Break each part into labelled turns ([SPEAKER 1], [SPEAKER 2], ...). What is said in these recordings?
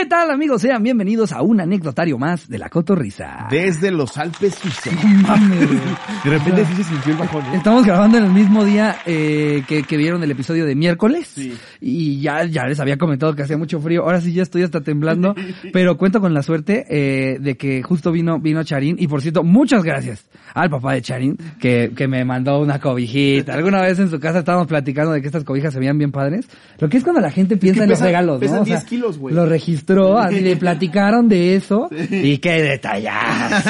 [SPEAKER 1] ¿Qué tal amigos? Sean bienvenidos a un anecdotario más de la Cotorrisa.
[SPEAKER 2] Desde los Alpes suizos. De repente sí se sintió el bajón, ¿eh?
[SPEAKER 1] Estamos grabando en el mismo día eh, que, que vieron el episodio de miércoles.
[SPEAKER 2] Sí.
[SPEAKER 1] Y ya, ya les había comentado que hacía mucho frío. Ahora sí ya estoy hasta temblando. pero cuento con la suerte eh, de que justo vino, vino Charín. Y por cierto, muchas gracias al papá de Charín que, que me mandó una cobijita. Alguna vez en su casa estábamos platicando de que estas cobijas se veían bien padres. Lo que es cuando la gente piensa
[SPEAKER 2] que
[SPEAKER 1] en los regalos, ¿no?
[SPEAKER 2] pesan
[SPEAKER 1] O sea,
[SPEAKER 2] 10 kilos, güey.
[SPEAKER 1] Lo registró, así le platicaron de eso. Y qué detalladas.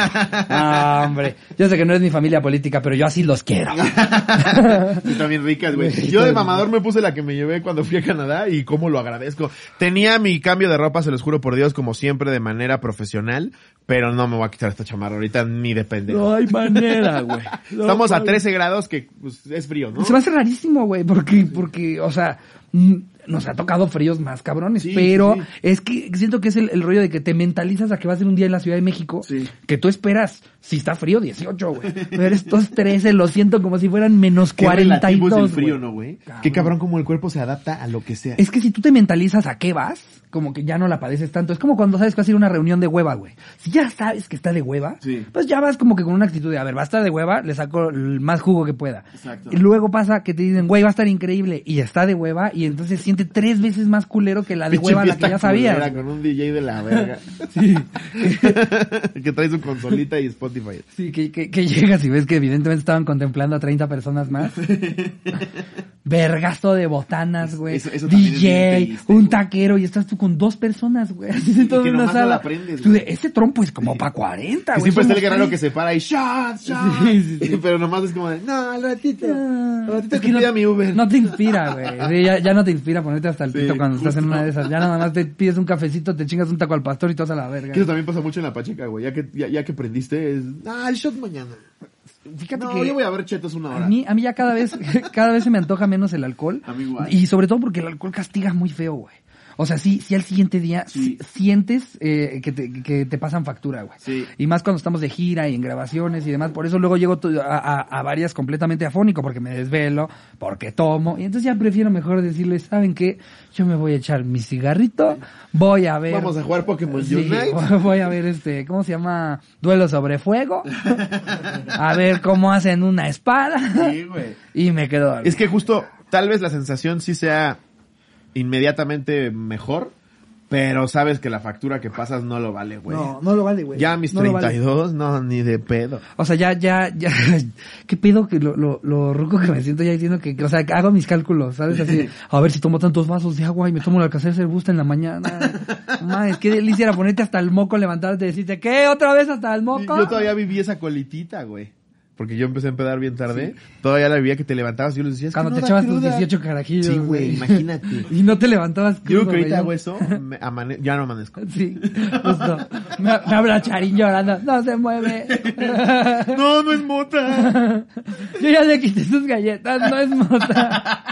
[SPEAKER 1] Ah, hombre. Yo sé que no es mi familia política, pero yo así los quiero.
[SPEAKER 2] Están bien ricas, güey. Yo de mamador me puse la que me llevé cuando fui a Canadá y cómo lo agradezco. Tenía mi cambio de ropa, se los juro por Dios, como siempre, de manera profesional, pero no me voy a quitar esta chamarra ahorita ni de pendejo.
[SPEAKER 1] No hay manera, güey. No
[SPEAKER 2] Estamos a
[SPEAKER 1] hay-
[SPEAKER 2] 13 grados que pues, es frío, ¿no?
[SPEAKER 1] Se me hace rarísimo, güey, porque, porque, o sea, mm, nos ha tocado fríos más cabrones,
[SPEAKER 2] Sí,
[SPEAKER 1] pero
[SPEAKER 2] sí,
[SPEAKER 1] es que siento que es el, el rollo de que te mentalizas a que va a ser un día en la Ciudad de México,
[SPEAKER 2] Sí.
[SPEAKER 1] que tú esperas, si está frío, 18, güey. Pero estos 13 lo siento como si fueran menos
[SPEAKER 2] Qué relativo
[SPEAKER 1] 42,
[SPEAKER 2] es el frío,
[SPEAKER 1] güey.
[SPEAKER 2] ¿no, güey? Qué cabrón como el cuerpo se adapta a lo que sea.
[SPEAKER 1] Es que si tú te mentalizas a qué vas, como que ya no la padeces tanto. Es como cuando sabes que vas a ir a una reunión de hueva, güey. Si ya sabes que está de hueva,
[SPEAKER 2] Sí.
[SPEAKER 1] pues ya vas como que con una actitud de, a ver, va a estar de hueva, le saco el más jugo que pueda.
[SPEAKER 2] Exacto.
[SPEAKER 1] Y luego pasa que te dicen, güey, va a estar increíble, y está de hueva, y entonces siente tres veces más culero que la de hueva la que ya sabías.
[SPEAKER 2] Con un DJ de la verga.
[SPEAKER 1] Sí.
[SPEAKER 2] que trae su consolita y Spotify.
[SPEAKER 1] Sí, que, que, que llegas y ves que evidentemente estaban contemplando a 30 personas más. Vergazo de botanas, güey.
[SPEAKER 2] Eso- eso
[SPEAKER 1] DJ,
[SPEAKER 2] triste,
[SPEAKER 1] un taquero y estás tú con dos personas, güey. Así en una sala.
[SPEAKER 2] la prendes,
[SPEAKER 1] Tú de, trompo es como para 40,
[SPEAKER 2] Que
[SPEAKER 1] güey.
[SPEAKER 2] siempre está el guerrero que
[SPEAKER 1] tres".
[SPEAKER 2] se para y shot, shot.
[SPEAKER 1] Sí, sí, sí.
[SPEAKER 2] Pero nomás es como de, no, al ratito. Al ratito
[SPEAKER 1] es
[SPEAKER 2] que
[SPEAKER 1] que no,
[SPEAKER 2] mi Uber.
[SPEAKER 1] no te inspira, güey. Sí, ya, ya no te inspira ponerte hasta el
[SPEAKER 2] Sí,
[SPEAKER 1] pito cuando estás en una de esas. Ya nada más te pides un cafecito, te chingas un taco al pastor y te vas a la verga.
[SPEAKER 2] Que eso también pasa mucho en la Pacheca, güey. Ya que, ya, ya que prendiste, es, ah, el shot mañana.
[SPEAKER 1] Fíjate
[SPEAKER 2] no,
[SPEAKER 1] que
[SPEAKER 2] yo voy a ver chetos una hora.
[SPEAKER 1] A mí, a mí ya cada vez, cada vez se me antoja menos el alcohol.
[SPEAKER 2] A mí igual.
[SPEAKER 1] Y sobre todo porque el alcohol castiga muy feo, güey. O sea, sí, sí al siguiente día
[SPEAKER 2] Sí.
[SPEAKER 1] sientes eh, que, te, que te pasan factura, güey.
[SPEAKER 2] Sí.
[SPEAKER 1] Y más cuando estamos de gira y en grabaciones y demás. Por eso luego llego a, a- a varias completamente afónico, porque me desvelo, porque tomo. Y entonces ya prefiero mejor decirles, ¿saben qué? Yo me voy a echar mi cigarrito, voy a ver...
[SPEAKER 2] Vamos a jugar Pokémon
[SPEAKER 1] Sí,
[SPEAKER 2] Unite.
[SPEAKER 1] voy a ver este, ¿cómo se llama? Duelo sobre fuego. A ver cómo hacen una espada.
[SPEAKER 2] Sí, güey.
[SPEAKER 1] Y me quedo.
[SPEAKER 2] Es que justo, tal vez la sensación sí sea inmediatamente mejor, pero sabes que la factura que pasas no lo vale, güey.
[SPEAKER 1] no, no lo vale, güey.
[SPEAKER 2] ya mis
[SPEAKER 1] No lo vale.
[SPEAKER 2] 32, no, ni de pedo.
[SPEAKER 1] O sea, ya, ya, ya, qué pedo que lo, lo, lo ruco que me siento ya diciendo que, o sea, que hago mis cálculos, ¿sabes? Así, a ver si tomo tantos vasos de agua y me tomo el alcacer busta en la mañana. Mames, qué delicia era ponerte hasta el moco, levantarte y decirte, ¿qué? ¿Otra vez hasta el moco?
[SPEAKER 2] Yo todavía viví esa colitita, güey. Porque yo empecé a empedar bien tarde. Todavía la vivía que te levantabas y yo les decía,
[SPEAKER 1] Cuando
[SPEAKER 2] no
[SPEAKER 1] te echabas tus
[SPEAKER 2] cruda.
[SPEAKER 1] 18 carajillos.
[SPEAKER 2] Sí, güey, imagínate.
[SPEAKER 1] Y no te levantabas
[SPEAKER 2] Yo creo
[SPEAKER 1] crudo,
[SPEAKER 2] que ahorita hago eso, me amane- ya no amanezco.
[SPEAKER 1] Sí, justo. Me, me habla Charín llorando. No se mueve.
[SPEAKER 2] No, no es mota.
[SPEAKER 1] Yo ya le quité sus galletas, no es mota.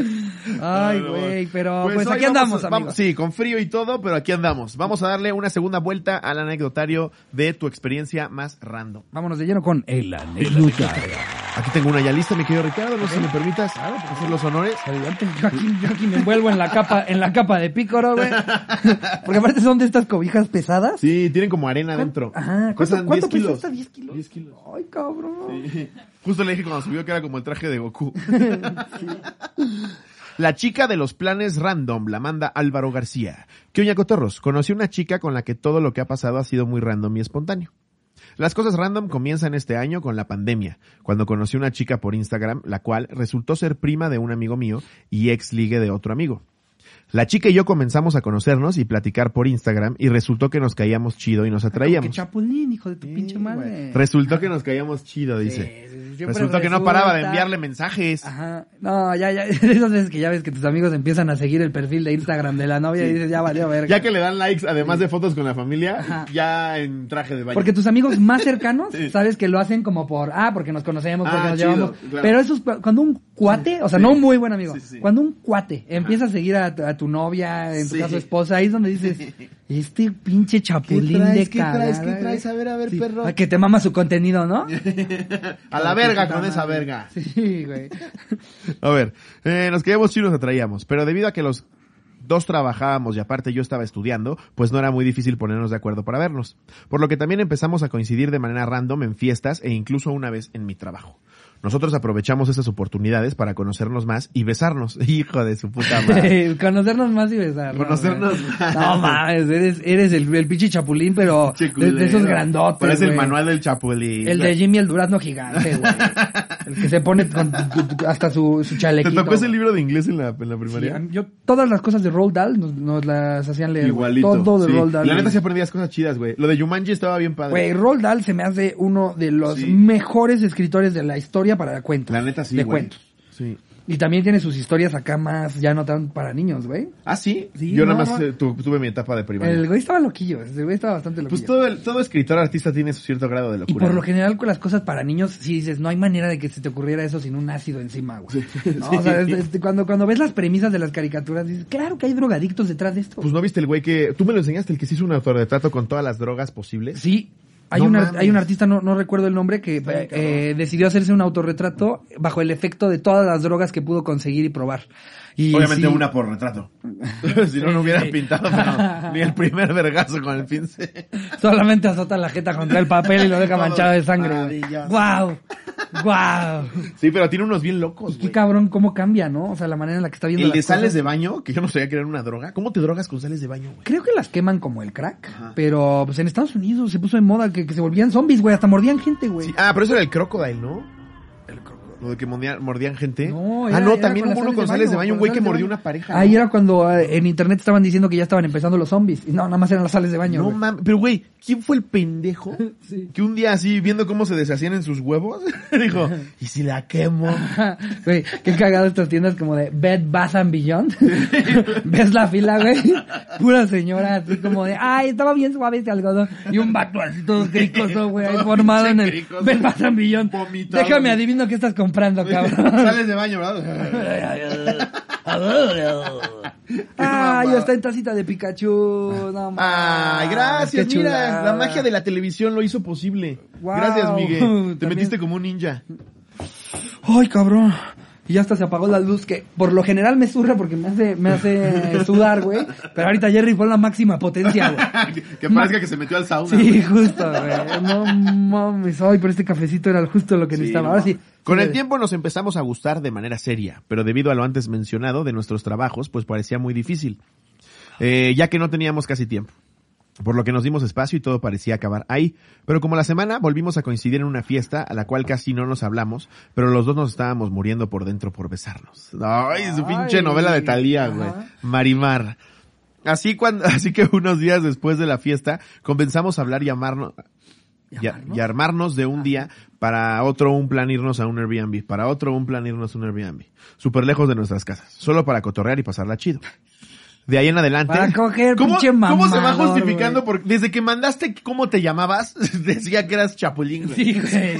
[SPEAKER 1] Ay, güey, pero
[SPEAKER 2] Pues
[SPEAKER 1] pues, aquí
[SPEAKER 2] vamos
[SPEAKER 1] andamos, amigos.
[SPEAKER 2] vamos- sí, con frío y todo, pero aquí andamos. Vamos a darle una segunda vuelta al anecdotario de tu experiencia más random.
[SPEAKER 1] Vámonos de lleno con el anecdotario.
[SPEAKER 2] Aquí tengo una ya lista, mi querido Ricardo, no sé si me permitas hacer los honores.
[SPEAKER 1] Adelante, yo aquí, yo aquí me envuelvo en la capa, en la capa de pícoro, güey. Porque aparte son de estas cobijas pesadas.
[SPEAKER 2] Sí, tienen como arena adentro.
[SPEAKER 1] Ajá, ¿cuánto, cuánto
[SPEAKER 2] 10
[SPEAKER 1] pesa
[SPEAKER 2] kilos.
[SPEAKER 1] esta? ¿10 kilos?
[SPEAKER 2] 10 kilos.
[SPEAKER 1] Ay, cabrón.
[SPEAKER 2] Justo le dije cuando subió que era como el traje de Goku. La chica de los planes random la manda Álvaro García. Que oña cotorros, conocí una chica con la que todo lo que ha pasado ha sido muy random y espontáneo. Las cosas random comienzan este año con la pandemia, cuando conocí una chica por Instagram, la cual resultó ser prima de un amigo mío y ex ligue de otro amigo. La chica y yo comenzamos a conocernos y platicar por Instagram y resultó que nos caíamos chido y nos
[SPEAKER 1] Que
[SPEAKER 2] atraíamos.
[SPEAKER 1] chapulín, hijo de tu pinche madre.
[SPEAKER 2] güey. Resultó que nos caíamos chido, dice.
[SPEAKER 1] Sí,
[SPEAKER 2] Resultó que no paraba de enviarle mensajes.
[SPEAKER 1] Ajá. No, ya, ya. Esas veces que ya ves que tus amigos empiezan a seguir el perfil de Instagram de la novia y dices, ya valió verga.
[SPEAKER 2] Ya que le dan likes, además de fotos con la familia,
[SPEAKER 1] Ajá.
[SPEAKER 2] ya en traje de baño.
[SPEAKER 1] Porque tus amigos más cercanos, sabes que lo hacen como por, ah, porque nos conocemos, porque
[SPEAKER 2] Ah,
[SPEAKER 1] nos
[SPEAKER 2] chido,
[SPEAKER 1] llevamos.
[SPEAKER 2] claro.
[SPEAKER 1] Pero eso es cu- cuando un cuate, o sea, no un muy buen amigo, cuando un cuate empieza a seguir a, a tu novia, en tu
[SPEAKER 2] Sí.
[SPEAKER 1] caso esposa, ahí es donde dices, este pinche chapulín
[SPEAKER 2] traes?
[SPEAKER 1] de
[SPEAKER 2] ¿Qué traes? ¿Qué traes?
[SPEAKER 1] güey".
[SPEAKER 2] A ver, a ver,
[SPEAKER 1] Sí.
[SPEAKER 2] perro.
[SPEAKER 1] Que te mama su contenido, ¿no?
[SPEAKER 2] a la verga con esa verga.
[SPEAKER 1] Sí, güey.
[SPEAKER 2] A ver, eh, nos quedamos chidos, nos atraíamos, pero debido a que los dos trabajábamos y aparte yo estaba estudiando, pues no era muy difícil ponernos de acuerdo para vernos. Por lo que también empezamos a coincidir de manera random en fiestas e incluso una vez en mi trabajo. Nosotros aprovechamos esas oportunidades para conocernos más y besarnos. Hijo de su puta madre.
[SPEAKER 1] Conocernos más y besarnos.
[SPEAKER 2] Conocernos
[SPEAKER 1] güey.
[SPEAKER 2] más.
[SPEAKER 1] No mames, eres, eres el, el pinche chapulín, pero de, de esos grandotes.
[SPEAKER 2] Parece el
[SPEAKER 1] güey.
[SPEAKER 2] manual del chapulín.
[SPEAKER 1] El de Jimmy el Durazno gigante, güey. El que se pone con, hasta su, su
[SPEAKER 2] ¿Te
[SPEAKER 1] chalequito.
[SPEAKER 2] tocó ese libro de inglés en la, en la primaria?
[SPEAKER 1] yo, todas las cosas de Roald Dahl nos, nos las hacían leer.
[SPEAKER 2] Igualito.
[SPEAKER 1] Todo de
[SPEAKER 2] sí.
[SPEAKER 1] Roald Dahl.
[SPEAKER 2] La neta
[SPEAKER 1] güey.
[SPEAKER 2] sí aprendías cosas chidas, güey. Lo de Jumanji estaba bien padre.
[SPEAKER 1] Güey, Roald Dahl se me hace uno de los mejores escritores de la historia para cuentos.
[SPEAKER 2] La neta sí,
[SPEAKER 1] De
[SPEAKER 2] güey.
[SPEAKER 1] cuentos.
[SPEAKER 2] Sí.
[SPEAKER 1] Y también tiene sus historias acá más, ya no tan para niños, güey.
[SPEAKER 2] ¿Ah, sí?
[SPEAKER 1] Sí,
[SPEAKER 2] Yo
[SPEAKER 1] no,
[SPEAKER 2] nada más
[SPEAKER 1] no.
[SPEAKER 2] eh, tu- tuve mi etapa de primaria.
[SPEAKER 1] El güey estaba loquillo, ese güey estaba bastante loquillo.
[SPEAKER 2] Pues todo, el- todo escritor artista tiene su cierto grado de
[SPEAKER 1] y
[SPEAKER 2] locura.
[SPEAKER 1] por lo general con las cosas para niños, si dices, no hay manera de que se te ocurriera eso sin un ácido encima, güey. No, o sea, es- es- cuando, cuando ves las premisas de las caricaturas, dices, claro que hay drogadictos detrás de esto.
[SPEAKER 2] Pues no viste el güey que... Tú me lo enseñaste, el que se hizo un autorretrato con todas las drogas posibles.
[SPEAKER 1] Sí. Hay,
[SPEAKER 2] No
[SPEAKER 1] un,
[SPEAKER 2] mames.
[SPEAKER 1] hay un artista, no, no recuerdo el nombre, que eh, decidió hacerse un autorretrato bajo el efecto de todas las drogas que pudo conseguir y probar. Y
[SPEAKER 2] Obviamente
[SPEAKER 1] sí,
[SPEAKER 2] una por retrato. si no, no hubiera pintado pero ni el primer vergazo con el pincel.
[SPEAKER 1] Solamente azota la jeta contra el papel y lo deja manchado de sangre. güey. ¡Guau!
[SPEAKER 2] Sí, pero tiene unos bien locos,
[SPEAKER 1] Qué
[SPEAKER 2] güey.
[SPEAKER 1] cabrón cómo cambia, ¿no? O sea, la manera en la que está viendo
[SPEAKER 2] El de
[SPEAKER 1] las
[SPEAKER 2] sales
[SPEAKER 1] cosas.
[SPEAKER 2] de baño, que yo no sabía que era una droga. ¿Cómo te drogas con sales de baño, güey?
[SPEAKER 1] Creo que las queman como el crack,
[SPEAKER 2] Ajá.
[SPEAKER 1] pero pues en Estados Unidos se puso de moda que, que se volvían zombies, güey, hasta mordían gente, güey.
[SPEAKER 2] Sí, Ah, pero eso era el crocodile, ¿no? Lo de que mordían, mordían gente.
[SPEAKER 1] No,
[SPEAKER 2] ah, no, también hubo uno con
[SPEAKER 1] sales
[SPEAKER 2] de baño, un güey que mordió una pareja.
[SPEAKER 1] Ahí era cuando eh, en internet estaban diciendo que ya estaban empezando los zombies. Y no, nada más eran las sales de baño.
[SPEAKER 2] No mames, pero güey, ¿quién fue el pendejo
[SPEAKER 1] Sí.
[SPEAKER 2] que un día así, viendo cómo se deshacían en sus huevos, dijo, ¿y si la quemo?
[SPEAKER 1] Güey, qué cagado estas tiendas como de Bed Bath and Beyond. ¿Ves la fila, güey? Pura señora así como de, ay, estaba bien suave este algodón. Y un vato así todo cricoso, güey, formado en el. Bed Bath and Beyond. Déjame adivino qué estás comprando, cabrón.
[SPEAKER 2] Sales de baño, ¿verdad?
[SPEAKER 1] Ah, ya está en tacita de Pikachu. No,
[SPEAKER 2] Ay, gracias,
[SPEAKER 1] qué
[SPEAKER 2] mira,
[SPEAKER 1] chulada.
[SPEAKER 2] la magia de la televisión lo hizo posible.
[SPEAKER 1] Wow.
[SPEAKER 2] Gracias, Miguel. Te
[SPEAKER 1] También-
[SPEAKER 2] metiste como un ninja.
[SPEAKER 1] Ay, cabrón. Y ya hasta se apagó la luz que por lo general me surra porque me hace, me hace sudar, güey. Pero ahorita Jerry fue la máxima potencia, güey.
[SPEAKER 2] que parezca que se metió al sauna.
[SPEAKER 1] Sí, justo, güey. No mames. Ay, pero este cafecito era justo lo que
[SPEAKER 2] Sí,
[SPEAKER 1] necesitaba.
[SPEAKER 2] no.
[SPEAKER 1] Ahora sí.
[SPEAKER 2] Con
[SPEAKER 1] sí,
[SPEAKER 2] el tiempo nos empezamos a gustar de manera seria, pero debido a lo antes mencionado de nuestros trabajos, pues parecía muy difícil, eh, ya que no teníamos casi tiempo. Por lo que nos dimos espacio y todo parecía acabar ahí. Pero como la semana volvimos a coincidir en una fiesta a la cual casi no nos hablamos, pero los dos nos estábamos muriendo por dentro por besarnos. Ay, su pinche
[SPEAKER 1] Ay,
[SPEAKER 2] novela de Talía, güey. Marimar. Así cuando, así que unos días después de la fiesta comenzamos a hablar y amarnos, y, a- y armarnos de un día para otro un plan irnos a un Airbnb, para otro un plan irnos a un Airbnb, súper lejos de nuestras casas, solo para cotorrear y pasarla chido. De ahí en adelante.
[SPEAKER 1] Para coger,
[SPEAKER 2] ¿Cómo,
[SPEAKER 1] pinche
[SPEAKER 2] ¿Cómo se va
[SPEAKER 1] mamador,
[SPEAKER 2] justificando? Porque desde que mandaste cómo te llamabas, decía que eras chapulín, güey.
[SPEAKER 1] Sí, güey.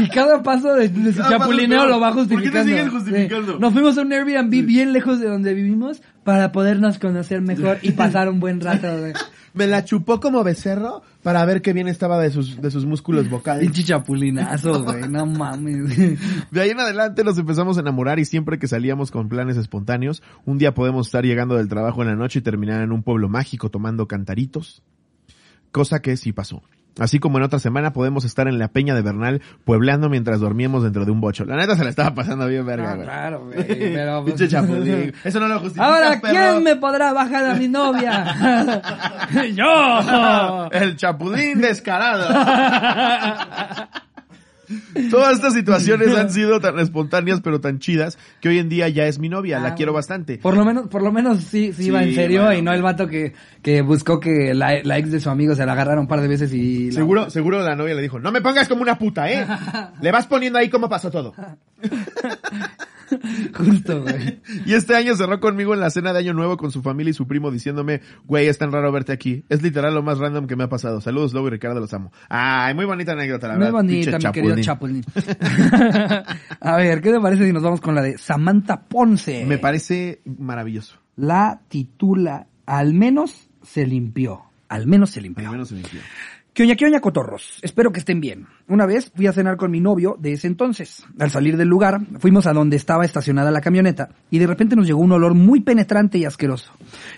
[SPEAKER 1] Y cada paso de, de su
[SPEAKER 2] paso
[SPEAKER 1] chapulineo lo va
[SPEAKER 2] ¿Por qué te
[SPEAKER 1] justificando.
[SPEAKER 2] sigues justificando?
[SPEAKER 1] Sí. Nos fuimos a un Airbnb bien lejos de donde vivimos para podernos conocer mejor y pasar un buen rato, güey.
[SPEAKER 2] Me la chupó como becerro para ver qué bien estaba de sus, de sus músculos vocales.
[SPEAKER 1] Pinche chapulinazo, güey. No mames.
[SPEAKER 2] De ahí en adelante nos empezamos a enamorar y siempre que salíamos con planes espontáneos, un día podemos estar llegando del trabajo en la noche y terminar en un pueblo mágico tomando cantaritos. Cosa que sí pasó. Así como en otra semana podemos estar en la peña de Bernal puebleando mientras dormíamos dentro de un bocho. La neta se la estaba pasando bien verga, güey.
[SPEAKER 1] claro, güey. Pero, pues,
[SPEAKER 2] Pinche chapulín. Eso no lo justifica,
[SPEAKER 1] Ahora,
[SPEAKER 2] perro.
[SPEAKER 1] ¿quién me podrá bajar a mi novia? ¡Yo!
[SPEAKER 2] El chapulín descarado. Todas estas situaciones han sido tan espontáneas pero tan chidas que hoy en día ya es mi novia, la
[SPEAKER 1] Ah,
[SPEAKER 2] quiero bastante.
[SPEAKER 1] Por lo menos, por lo menos sí, sí, iba
[SPEAKER 2] Sí,
[SPEAKER 1] en serio
[SPEAKER 2] bueno,
[SPEAKER 1] y no el vato que, que buscó que la, la ex de su amigo se la agarrara un par de veces y... la-
[SPEAKER 2] Seguro, seguro la novia le dijo, no me pongas como una puta, ¿eh? Le vas poniendo ahí cómo pasó todo.
[SPEAKER 1] Justo, güey.
[SPEAKER 2] Y este año cerró conmigo en la cena de Año Nuevo con su familia y su primo diciéndome, güey, es tan raro verte aquí. Es literal lo más random que me ha pasado. Saludos, Lobo y Ricardo, los amo. Ay, muy bonita anécdota, la
[SPEAKER 1] Muy
[SPEAKER 2] verdad.
[SPEAKER 1] bonita,
[SPEAKER 2] Pinche
[SPEAKER 1] mi querido Chapulín. A ver, ¿qué te parece si nos vamos con la de Samantha Ponce?
[SPEAKER 2] Me parece maravilloso.
[SPEAKER 1] La titula Al menos se limpió. Al menos se limpió.
[SPEAKER 2] Al menos se limpió.
[SPEAKER 1] ¿Qué oña, oña, cotorros? Espero que estén bien. Una vez fui a cenar con mi novio de ese entonces. Al salir del lugar, fuimos a donde estaba estacionada la camioneta y de repente nos llegó un olor muy penetrante y asqueroso.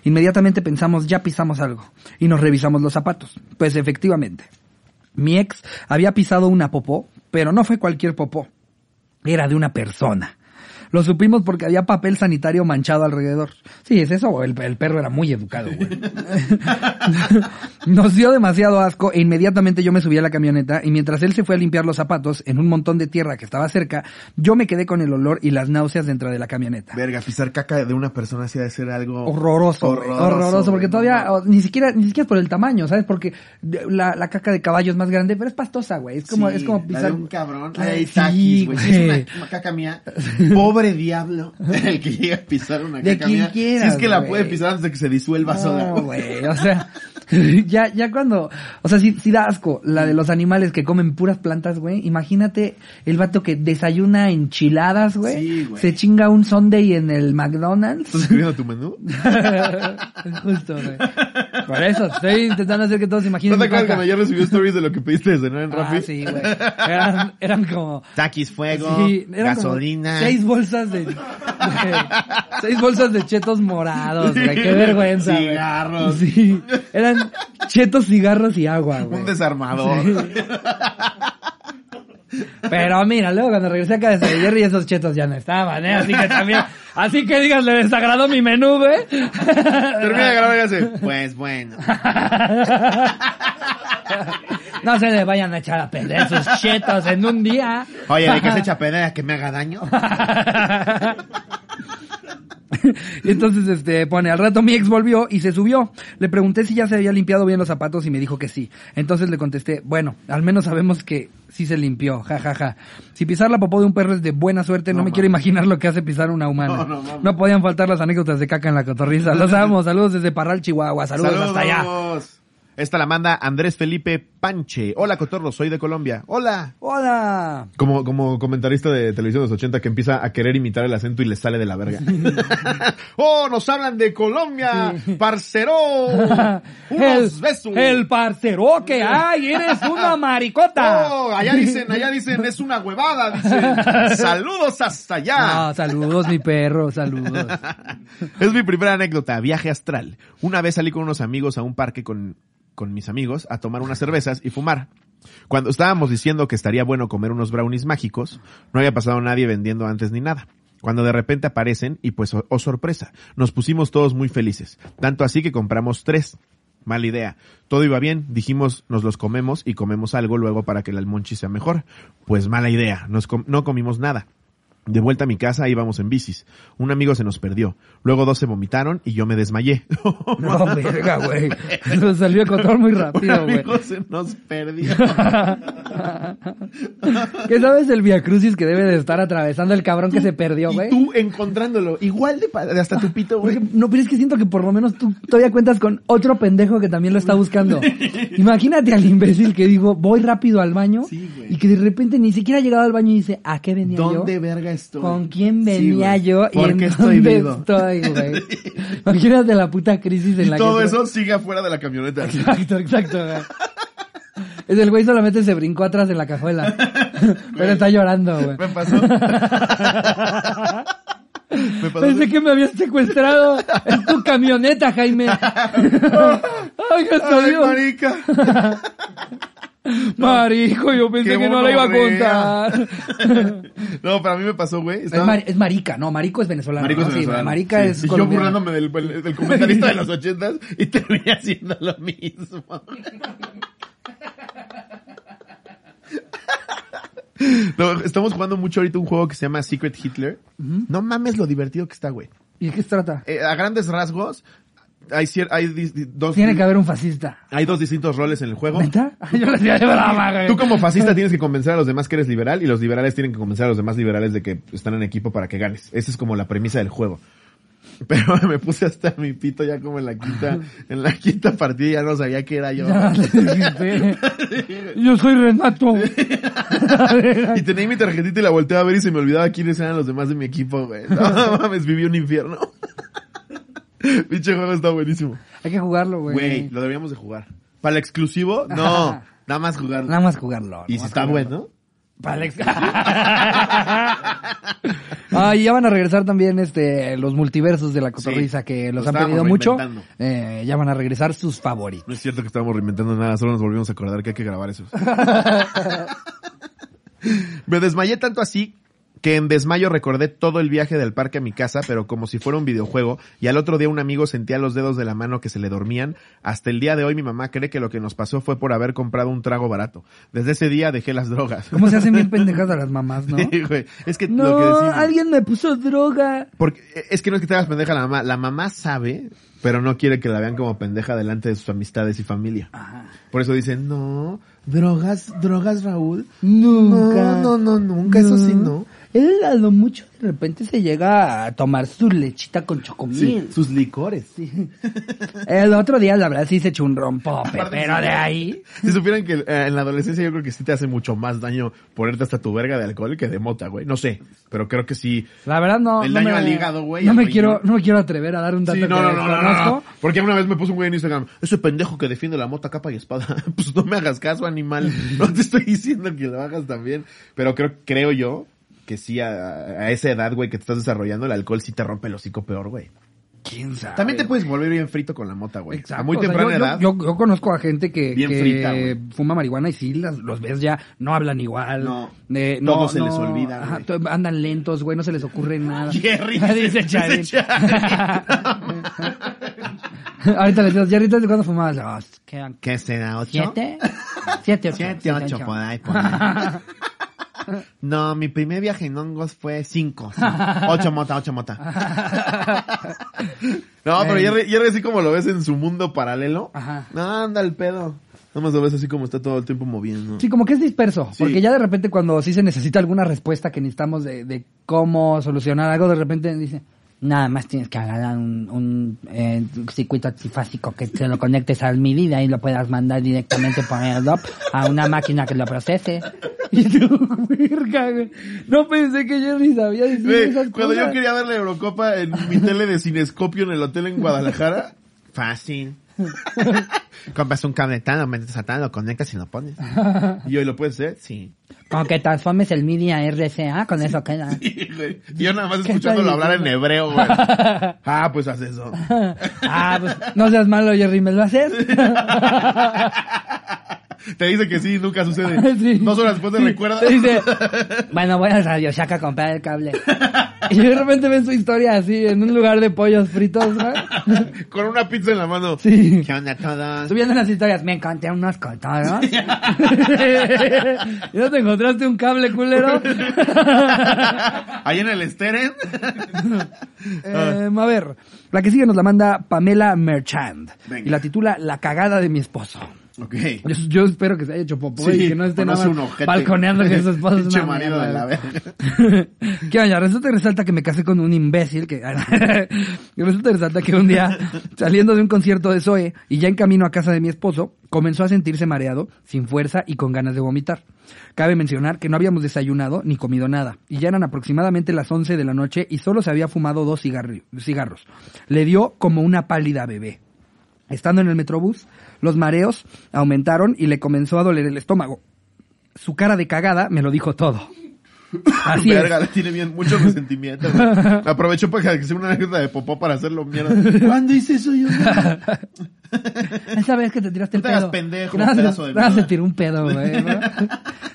[SPEAKER 1] Inmediatamente pensamos, ya pisamos algo y nos revisamos los zapatos. Pues efectivamente, mi ex había pisado una popó, pero no fue cualquier popó. Era de una persona. Lo supimos porque había papel sanitario manchado alrededor. Sí, es eso, el, el perro era muy educado, güey. Nos dio demasiado asco e inmediatamente yo me subí a la camioneta y mientras él se fue a limpiar los zapatos en un montón de tierra que estaba cerca, yo me quedé con el olor y las náuseas dentro de la camioneta.
[SPEAKER 2] Verga, pisar caca de una persona así de ser algo
[SPEAKER 1] Horroroso,
[SPEAKER 2] horroroso,
[SPEAKER 1] horroroso, porque todavía, ni siquiera, ni siquiera por el tamaño, ¿sabes? Porque la, la caca de caballo es más grande, pero es pastosa, güey. Es como,
[SPEAKER 2] Sí,
[SPEAKER 1] es como
[SPEAKER 2] la
[SPEAKER 1] pisar.
[SPEAKER 2] de un cabrón, la de
[SPEAKER 1] sí,
[SPEAKER 2] güey. Es una, una caca mía, pobre diablo, el que llega a pisar una
[SPEAKER 1] De
[SPEAKER 2] caca
[SPEAKER 1] quien
[SPEAKER 2] mía.
[SPEAKER 1] quieras,
[SPEAKER 2] si es que la
[SPEAKER 1] güey.
[SPEAKER 2] puede pisar antes de que se disuelva sola.
[SPEAKER 1] No, güey, o sea, ya, ya cuando, o sea, si, si da asco la de los animales que comen puras plantas, güey, imagínate el vato que desayuna enchiladas, güey,
[SPEAKER 2] Sí, güey.
[SPEAKER 1] se chinga un Sunday en el McDonald's.
[SPEAKER 2] ¿Estás escribiendo tu menú?
[SPEAKER 1] Justo, güey. Por eso, estoy intentando hacer que todos se
[SPEAKER 2] ¿No
[SPEAKER 1] imaginen
[SPEAKER 2] te
[SPEAKER 1] mi
[SPEAKER 2] acuerdas cuando ayer recibió stories de lo que pediste de cenar en
[SPEAKER 1] Ah,
[SPEAKER 2] Rappi?
[SPEAKER 1] sí, güey. Eran, eran como...
[SPEAKER 2] Taquis fuego,
[SPEAKER 1] Sí,
[SPEAKER 2] gasolina.
[SPEAKER 1] seis bolsas de, seis bolsas de chetos morados, güey. Qué vergüenza. güey.
[SPEAKER 2] Cigarros.
[SPEAKER 1] Sí. Eran chetos, cigarros y agua, güey.
[SPEAKER 2] Un desarmador.
[SPEAKER 1] Pero mira, luego cuando regresé acá de Jerry esos chetos ya no estaban, ¿eh? Así que también, así que digas, le desagradó mi menú, güey.
[SPEAKER 2] Termina de grabar y hace, pues bueno.
[SPEAKER 1] No se le vayan a echar a perder sus chetos en un día.
[SPEAKER 2] Oye, ¿de qué se echa pedera que me haga daño?
[SPEAKER 1] Y Entonces, este, pone, al rato mi ex volvió y se subió. Le pregunté si ya se había limpiado bien los zapatos y me dijo que sí. Entonces le contesté, bueno, al menos sabemos que sí se limpió, ja, ja, ja. Si pisar la popó de un perro es de buena suerte, no,
[SPEAKER 2] No
[SPEAKER 1] me quiero imaginar lo que hace pisar una humana.
[SPEAKER 2] No,
[SPEAKER 1] No,
[SPEAKER 2] no
[SPEAKER 1] podían faltar las anécdotas de caca en la cotorriza. Los amo, saludos desde Parral, Chihuahua, saludos, hasta allá.
[SPEAKER 2] Esta la manda Andrés Felipe Panche. Hola, Cotorro, soy de Colombia. Hola.
[SPEAKER 1] Hola.
[SPEAKER 2] Como, como comentarista de televisión de los 80 que empieza a querer imitar el acento y le sale de la verga. ¡Oh, nos hablan de Colombia! ¡Parcero!
[SPEAKER 1] el,
[SPEAKER 2] ¡Unos besos!
[SPEAKER 1] el parcero que hay, eres una maricota.
[SPEAKER 2] ¡Oh, allá dicen, allá dicen, es una huevada! Dicen, ¡saludos hasta allá!
[SPEAKER 1] Saludos, mi perro, saludos.
[SPEAKER 2] Es mi primera anécdota, viaje astral. Una vez salí con unos amigos a un parque con, con mis amigos a tomar unas cervezas y fumar. Cuando estábamos diciendo que estaría bueno comer unos brownies mágicos, no había pasado nadie vendiendo antes ni nada. Cuando de repente aparecen y pues, oh, oh, sorpresa, nos pusimos todos muy felices. Tanto así que compramos tres. Mala idea. Todo iba bien, dijimos nos los comemos y comemos algo luego para que el almonchi sea mejor. Pues mala idea, nos no comimos nada. De vuelta a mi casa íbamos en bicis. Un amigo se nos perdió. Luego dos se vomitaron y yo me desmayé.
[SPEAKER 1] No, verga, güey. Nos salió a control muy rápido, güey.
[SPEAKER 2] amigo se nos perdió.
[SPEAKER 1] ¿Qué sabes del Via Crucis que debe de estar atravesando el cabrón que se perdió, güey?
[SPEAKER 2] tú encontrándolo. Igual de, hasta tu pito, güey.
[SPEAKER 1] No, pero es que siento que por lo menos tú todavía cuentas con otro pendejo que también lo está buscando. Imagínate al imbécil que digo, voy rápido al baño
[SPEAKER 2] Sí,
[SPEAKER 1] y que de repente ni siquiera ha llegado al baño y dice, ¿a qué venía yo?
[SPEAKER 2] ¿Dónde verga estoy?
[SPEAKER 1] ¿Con quién venía yo?
[SPEAKER 2] ¿Por
[SPEAKER 1] en
[SPEAKER 2] qué estoy
[SPEAKER 1] dónde
[SPEAKER 2] vivo?
[SPEAKER 1] estoy, güey? Imagínate la puta crisis en
[SPEAKER 2] Y
[SPEAKER 1] la
[SPEAKER 2] todo
[SPEAKER 1] que...
[SPEAKER 2] eso sigue afuera de la camioneta.
[SPEAKER 1] Exacto, exacto. güey. Es el güey solamente se brincó atrás de la cajuela. Pero está llorando, güey.
[SPEAKER 2] Me pasó. Me pasó.
[SPEAKER 1] Pensé que me habías secuestrado en tu camioneta, Jaime. Ay, qué
[SPEAKER 2] Ay, marica.
[SPEAKER 1] Marico, yo pensé que no la iba a contar.
[SPEAKER 2] No, para mí me pasó, güey.
[SPEAKER 1] Es, mar- es marica, no, marico es venezolano.
[SPEAKER 2] Marico es
[SPEAKER 1] ¿no? Sí,
[SPEAKER 2] venezolano.
[SPEAKER 1] marica
[SPEAKER 2] Sí.
[SPEAKER 1] es
[SPEAKER 2] Y yo burlándome del, del comentarista de los ochentas y terminé haciendo lo mismo. No, estamos jugando mucho ahorita un juego que se llama Secret Hitler. No mames lo divertido que está, güey.
[SPEAKER 1] ¿Y de qué se trata?
[SPEAKER 2] Eh, a grandes rasgos, hay, cier- hay dos,
[SPEAKER 1] Tiene que haber un fascista.
[SPEAKER 2] hay dos distintos roles en el juego.
[SPEAKER 1] ¿Neta? Yo hacía de güey.
[SPEAKER 2] Tú como fascista tienes que convencer a los demás que eres liberal y los liberales tienen que convencer a los demás liberales de que están en equipo para que ganes. Esa es como la premisa del juego. Pero me puse hasta mi pito ya como en la quinta, en la quinta partida ya no sabía qué era yo.
[SPEAKER 1] Ya, Yo soy Renato.
[SPEAKER 2] Y tenía mi tarjetita y la volteé a ver y se me olvidaba quiénes eran los demás de mi equipo, güey. No mames, viví un infierno. Pinche juego está buenísimo.
[SPEAKER 1] Hay que jugarlo, güey.
[SPEAKER 2] Güey, lo deberíamos de jugar. Para el exclusivo, no. Nada más jugarlo.
[SPEAKER 1] Nada más jugarlo.
[SPEAKER 2] y si está bueno.
[SPEAKER 1] Para el ex- Ah, y ya van a regresar también este los multiversos de la cotorriza
[SPEAKER 2] Sí,
[SPEAKER 1] que los
[SPEAKER 2] lo
[SPEAKER 1] han pedido mucho. Eh, ya van a regresar sus favoritos.
[SPEAKER 2] No es cierto que estábamos reinventando nada, solo nos volvimos a acordar que hay que grabar esos. Me desmayé tanto así que en desmayo recordé todo el viaje del parque a mi casa, pero como si fuera un videojuego, y al otro día un amigo sentía los dedos de la mano que se le dormían. Hasta el día de hoy mi mamá cree que lo que nos pasó fue por haber comprado un trago barato. Desde ese día dejé las drogas.
[SPEAKER 1] ¿Cómo se hacen bien pendejas a las mamás, no?
[SPEAKER 2] Sí, güey. Es que lo que
[SPEAKER 1] No,
[SPEAKER 2] decimos.
[SPEAKER 1] alguien me puso droga.
[SPEAKER 2] Porque es que no es que te hagas pendeja la mamá. La mamá sabe, pero no quiere que la vean como pendeja delante de sus amistades y familia. Por eso dicen, no, drogas, drogas, Raúl.
[SPEAKER 1] Nunca.
[SPEAKER 2] No, no, no, nunca, eso sí, no.
[SPEAKER 1] Él a lo mucho de repente se llega a tomar su lechita con
[SPEAKER 2] Sí,
[SPEAKER 1] chocomil.
[SPEAKER 2] sus licores.
[SPEAKER 1] El otro día, la verdad, sí se echó un rompope, pero
[SPEAKER 2] sí.
[SPEAKER 1] de ahí...
[SPEAKER 2] Si supieran que eh, en la adolescencia yo creo que sí te hace mucho más daño ponerte hasta tu verga de alcohol que de mota, güey. No sé, pero creo que sí.
[SPEAKER 1] La verdad no...
[SPEAKER 2] El
[SPEAKER 1] no
[SPEAKER 2] daño
[SPEAKER 1] me,
[SPEAKER 2] al hígado, güey,
[SPEAKER 1] No me quiero, no me quiero atrever a dar un dato
[SPEAKER 2] Sí, no, no, no, no, no. Porque una vez me puso un güey en Instagram, ese pendejo que defiende la mota capa y espada. pues no me hagas caso, animal. No te estoy diciendo que lo hagas también. Pero creo, creo yo que sí, a, a esa edad, güey, que te estás desarrollando, el alcohol sí te rompe el hocico peor, güey.
[SPEAKER 1] ¿Quién sabe?
[SPEAKER 2] También te puedes volver bien frito con la mota, güey. A muy
[SPEAKER 1] o sea,
[SPEAKER 2] temprana
[SPEAKER 1] yo,
[SPEAKER 2] edad.
[SPEAKER 1] Yo, yo conozco a gente que,
[SPEAKER 2] Bien
[SPEAKER 1] que
[SPEAKER 2] frita,
[SPEAKER 1] fuma marihuana y sí las, los ves ya, no hablan igual.
[SPEAKER 2] No.
[SPEAKER 1] Eh,
[SPEAKER 2] Todo se les olvida,
[SPEAKER 1] ajá, andan lentos, güey, no se les ocurre nada.
[SPEAKER 2] Jerry,
[SPEAKER 1] dice. Charín. Ahorita le digo, Jerry, ¿tú ¿cuándo fumabas? Oh, ¿qué
[SPEAKER 2] será? ¿Ocho?
[SPEAKER 1] ¿Siete? Siete, ocho.
[SPEAKER 2] Siete, ocho, por ahí, por ahí. No, mi primer viaje en hongos fue cinco. sí. Ocho mota, ocho mota. No, pero Jerry, Jerry así como lo ves en su mundo paralelo.
[SPEAKER 1] Ajá.
[SPEAKER 2] No, anda el pedo. Nada más lo ves así como está todo el tiempo moviendo.
[SPEAKER 1] Sí, como que es disperso,
[SPEAKER 2] Sí.
[SPEAKER 1] porque ya de repente cuando sí se necesita alguna respuesta que necesitamos de, de cómo solucionar algo, de repente dice, nada más tienes que agarrar un, un eh, circuito trifásico que se lo conectes al MIDI y de ahí lo puedas mandar directamente por AirDrop a una máquina que lo procese. Y tú, verga, güey. No pensé que Jerry sabía decir
[SPEAKER 2] Güey,
[SPEAKER 1] esas
[SPEAKER 2] cuando
[SPEAKER 1] cosas.
[SPEAKER 2] yo quería ver la Eurocopa en mi tele de cinescopio en el hotel en Guadalajara, fácil. Compras un cable tan, lo metes a tan, lo conectas y lo pones. ¿Y hoy lo puedes hacer? Sí.
[SPEAKER 1] Como que transformes el MIDI a RCA, con eso queda.
[SPEAKER 2] Güey, y yo nada más
[SPEAKER 1] ¿Qué
[SPEAKER 2] escuchándolo hablar en hebreo, güey. Ah, pues haz eso.
[SPEAKER 1] ah, pues no seas malo, Jerry, ¿me lo haces?
[SPEAKER 2] Te dice que sí, nunca sucede.
[SPEAKER 1] Sí.
[SPEAKER 2] Dos horas después te
[SPEAKER 1] Sí.
[SPEAKER 2] recuerda.
[SPEAKER 1] Te dice, bueno, voy a Radio Shack a comprar el cable. Y de repente ven su historia así, en un lugar de pollos fritos, ¿no?
[SPEAKER 2] Con una pizza en la mano.
[SPEAKER 1] Sí.
[SPEAKER 2] ¿Qué onda todos?
[SPEAKER 1] Subiendo las historias, me encontré unos cotoros. ¿Y no te encontraste un cable culero?
[SPEAKER 2] Ahí en el Steren.
[SPEAKER 1] Eh, a ver, la que sigue nos la manda Pamela Merchand.
[SPEAKER 2] Venga.
[SPEAKER 1] Y la titula La cagada de mi esposo.
[SPEAKER 2] Ok.
[SPEAKER 1] Yo, yo espero que se haya hecho popó y que no esté nada más balconeando que su esposo es
[SPEAKER 2] Pinche marido de la verga.
[SPEAKER 1] ¿Qué oña? Resulta y resalta que me casé con un imbécil que... y resulta y resalta que un día, saliendo de un concierto de Zoe y ya en camino a casa de mi esposo, comenzó a sentirse mareado, sin fuerza y con ganas de vomitar. Cabe mencionar que no habíamos desayunado ni comido nada, y ya eran aproximadamente las 11 de la noche y solo se había fumado dos cigarros. Le dio como una pálida bebé. Estando en el metrobús, los mareos aumentaron y le comenzó a doler el estómago. Su cara de cagada me lo dijo todo. Así
[SPEAKER 2] Verga,
[SPEAKER 1] es.
[SPEAKER 2] tiene bien mucho resentimiento. güey. Aprovechó para que sea una anécdota de popó para hacerlo mierda. ¿Cuándo hice eso yo?
[SPEAKER 1] Esa vez que te tiraste
[SPEAKER 2] No
[SPEAKER 1] el
[SPEAKER 2] te hagas
[SPEAKER 1] pedo.
[SPEAKER 2] pendejo,
[SPEAKER 1] Nada más-
[SPEAKER 2] pedazo de mierda.
[SPEAKER 1] se tiró un pedo, güey. ¿no?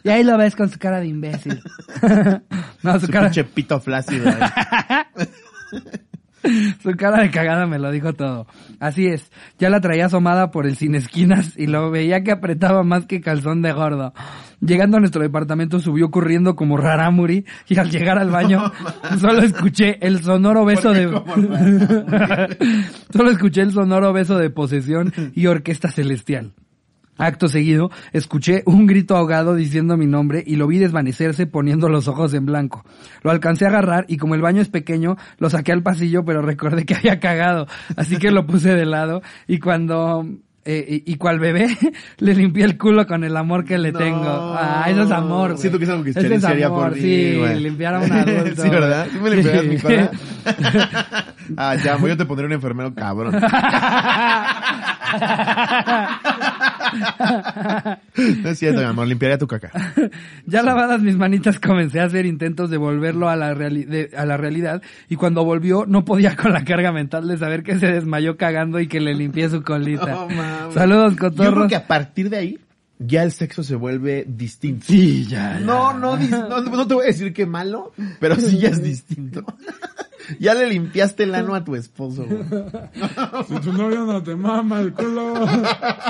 [SPEAKER 1] Y ahí lo ves con su cara de imbécil. no, su
[SPEAKER 2] Su
[SPEAKER 1] cara,
[SPEAKER 2] pinche pito flácido. güey.
[SPEAKER 1] su cara de cagada me lo dijo todo. Así es. Ya la traía asomada por el sin esquinas y lo veía que apretaba más que calzón de gordo. Llegando a nuestro departamento subió corriendo como rarámuri y al llegar al baño solo escuché el sonoro beso de... Solo escuché el sonoro beso de posesión y orquesta celestial. Acto seguido, escuché un grito ahogado diciendo mi nombre y lo vi desvanecerse poniendo los ojos en blanco. Lo alcancé a agarrar y como el baño es pequeño, lo saqué al pasillo, pero recordé que había cagado, así que lo puse de lado y cuando... eh, y, y cual bebé, le limpié el culo con el amor que le
[SPEAKER 2] No.
[SPEAKER 1] tengo. Ah, eso es amor.
[SPEAKER 2] Siento que es algo que Cheris
[SPEAKER 1] es amor,
[SPEAKER 2] por mí,
[SPEAKER 1] Sí,
[SPEAKER 2] güey.
[SPEAKER 1] limpiar a un adulto.
[SPEAKER 2] Sí, ¿verdad? ¿Sí me limpiarías mi cola? ah, ya, pues yo te pondré un enfermero cabrón. No es cierto, mi amor, limpiaría tu caca.
[SPEAKER 1] Ya lavadas mis manitas comencé a hacer intentos de volverlo a la, reali- de- a la realidad y cuando volvió no podía con la carga mental de saber que se desmayó cagando y que le limpié su colita.
[SPEAKER 2] Mames.
[SPEAKER 1] Saludos,
[SPEAKER 2] Yo creo
[SPEAKER 1] cotorros.
[SPEAKER 2] que a partir de ahí, ya el sexo se vuelve distinto.
[SPEAKER 1] Sí, ya, ya.
[SPEAKER 2] No, no, no, no te voy a decir que malo, pero sí ya es distinto. ya le limpiaste el ano a tu esposo, güey.
[SPEAKER 3] Si tu novio no te mama el culo,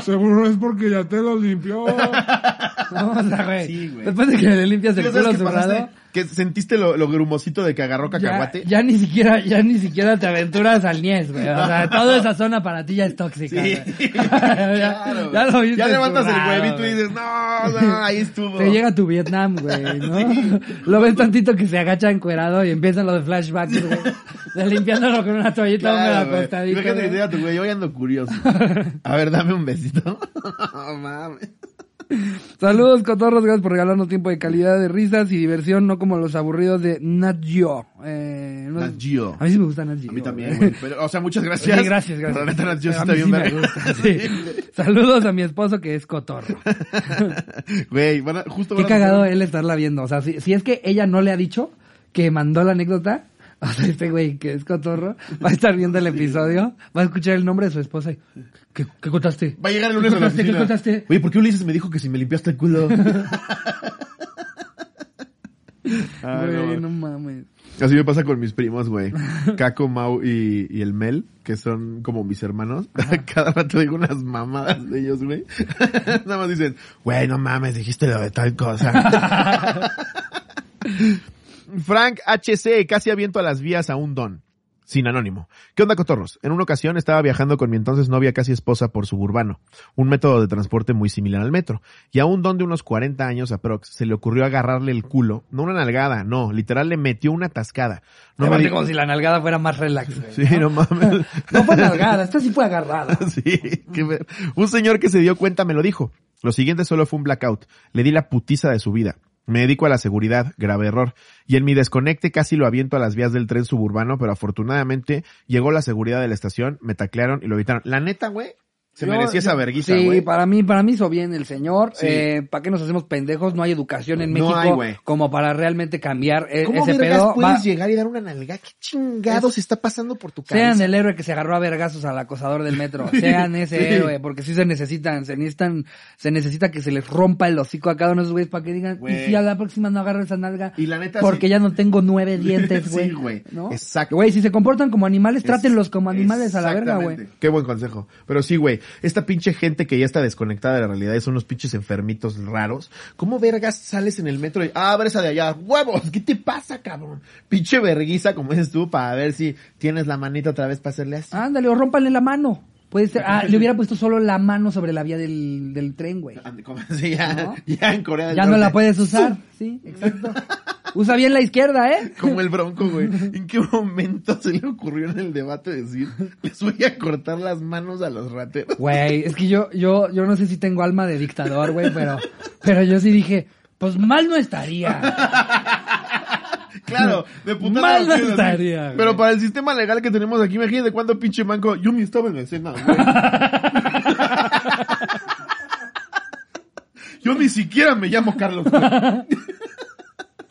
[SPEAKER 3] seguro es porque ya te lo limpió.
[SPEAKER 1] No, o sea, güey.
[SPEAKER 2] Sí, güey.
[SPEAKER 1] Después de que le limpias
[SPEAKER 2] ¿Sí
[SPEAKER 1] el culo
[SPEAKER 2] qué pasaste?
[SPEAKER 1] cerrado,
[SPEAKER 2] Que sentiste lo, lo grumosito de que agarró cacahuate.
[SPEAKER 1] ya ni siquiera, ya ni siquiera te aventuras al Nies, güey. O sea, toda esa zona para ti ya es tóxica.
[SPEAKER 2] Sí, claro,
[SPEAKER 1] ya, lo viste.
[SPEAKER 2] Ya levantas el huevito y dices, no, no, ahí estuvo.
[SPEAKER 1] Te llega tu Vietnam, güey, ¿no? Lo ves tantito que se agacha encuerado y empiezan los flashbacks, güey. De limpiándolo con una toallita húmeda
[SPEAKER 2] Claro, güey.
[SPEAKER 1] acostadito.
[SPEAKER 2] Fíjate que
[SPEAKER 1] güey.
[SPEAKER 2] diga tu güey, hoy ando curioso. A ver, dame un besito. No mames.
[SPEAKER 1] Saludos, cotorros, gracias por regalarnos tiempo de calidad de risas y diversión, no como los aburridos de Nat Geo. Eh, no-
[SPEAKER 2] Nat Geo.
[SPEAKER 1] A mí sí me gusta Nat Geo.
[SPEAKER 2] A mí también,
[SPEAKER 1] güey.
[SPEAKER 2] Pero, o sea, muchas gracias.
[SPEAKER 1] Sí, gracias, gracias.
[SPEAKER 2] Pero la neta, Nat Geo sí
[SPEAKER 1] A
[SPEAKER 2] está
[SPEAKER 1] mí
[SPEAKER 2] bien
[SPEAKER 1] sí me
[SPEAKER 2] verga.
[SPEAKER 1] gusta, sí. Saludos a mi esposo que es cotorro.
[SPEAKER 2] Güey, justo
[SPEAKER 1] Qué cagado él estarla viendo. O sea, si, si es que ella no le ha dicho que mandó la anécdota, o sea, este güey que es cotorro va a estar viendo el episodio, va a escuchar el nombre de su esposa y, ¿qué, qué contaste?
[SPEAKER 2] Va a llegar el lunes
[SPEAKER 1] ¿Qué contaste? ¿Qué contaste?
[SPEAKER 2] Oye, ¿por qué Ulises me dijo que si me limpiaste el culo? Ay,
[SPEAKER 1] Güey, no mames.
[SPEAKER 2] Así me pasa con mis primos, güey. Caco, Mau y, y el Mel, que son como mis hermanos. Cada rato digo unas mamadas de ellos, güey. Nada más dicen, güey, no mames, dijiste lo de tal cosa. Frank HC, casi aviento a las vías a un don. Sin anónimo. ¿Qué onda, cotorros? En una ocasión estaba viajando con mi entonces novia casi esposa por suburbano, un método de transporte muy similar al metro, y a un don de unos 40 años aprox se le ocurrió agarrarle el culo, no una nalgada, no, literal le metió una tascada. No me
[SPEAKER 1] como si la nalgada fuera más relax.
[SPEAKER 2] Sí, no mames.
[SPEAKER 1] No fue nalgada, esta sí fue agarrada.
[SPEAKER 2] Sí, qué ver- Un señor que se dio cuenta me lo dijo. Lo siguiente solo fue un blackout. Le di la putiza de su vida. Me dedico a la seguridad, grave error. Y en mi desconecte casi lo aviento a las vías del tren suburbano, pero afortunadamente llegó la seguridad de la estación, me taclearon y lo evitaron. La neta, güey, se
[SPEAKER 1] Yo-
[SPEAKER 2] merecía esa verguiza,
[SPEAKER 1] Sí,
[SPEAKER 2] güey.
[SPEAKER 1] para mí, para mí hizo bien el señor.
[SPEAKER 2] Sí.
[SPEAKER 1] Eh, ¿Para qué nos hacemos pendejos? No hay educación en
[SPEAKER 2] No
[SPEAKER 1] México
[SPEAKER 2] hay, güey.
[SPEAKER 1] como para realmente cambiar eh,
[SPEAKER 2] ¿Cómo
[SPEAKER 1] ese pedo.
[SPEAKER 2] puedes
[SPEAKER 1] Va-
[SPEAKER 2] llegar y dar una nalga? ¿Qué chingados está pasando por tu cabeza?
[SPEAKER 1] Sean el héroe que se agarró a vergazos al acosador del metro. Sean ese
[SPEAKER 2] Sí.
[SPEAKER 1] héroe, porque sí se necesitan, se necesitan, se necesita que se les rompa el hocico a cada uno de esos güeyes para que digan,
[SPEAKER 2] Güey.
[SPEAKER 1] y si a la próxima no agarro esa nalga,
[SPEAKER 2] Y la neta,
[SPEAKER 1] porque
[SPEAKER 2] sí.
[SPEAKER 1] ya no tengo nueve dientes,
[SPEAKER 2] Sí,
[SPEAKER 1] güey.
[SPEAKER 2] güey.
[SPEAKER 1] ¿no?
[SPEAKER 2] Exacto.
[SPEAKER 1] Güey, si se comportan como animales, trátenlos como animales a la verga, güey.
[SPEAKER 2] Qué buen consejo. Pero sí, güey, esta pinche gente que ya está desconectada de la realidad y son unos pinches enfermitos raros. ¿Cómo vergas sales en el metro y, ah, esa de allá? ¡Huevos! ¿Qué te pasa, cabrón? Pinche verguiza, como dices tú, para ver si tienes la manita otra vez para hacerle así.
[SPEAKER 1] Ándale, o rómpale la mano. Puede ser, ah, le hubiera puesto solo la mano sobre la vía del, del tren, güey.
[SPEAKER 2] Sí, ya,
[SPEAKER 1] ¿No?
[SPEAKER 2] ya en Corea del
[SPEAKER 1] Ya no la puedes usar, sí, exacto. Usa bien la izquierda, ¿eh?
[SPEAKER 2] Como el bronco, güey. ¿En qué momento se le ocurrió en el debate decir, les voy a cortar las manos a los rateros?
[SPEAKER 1] Güey, es que yo, yo, yo no sé si tengo alma de dictador, güey, pero, pero yo sí dije, pues mal no estaría.
[SPEAKER 2] Claro, de puta
[SPEAKER 1] Mal no estaría, güey.
[SPEAKER 2] Pero para el sistema legal que tenemos aquí, imagínate cuánto pinche manco. Yo ni estaba en la escena, güey. Yo ni siquiera me llamo Carlos. güey.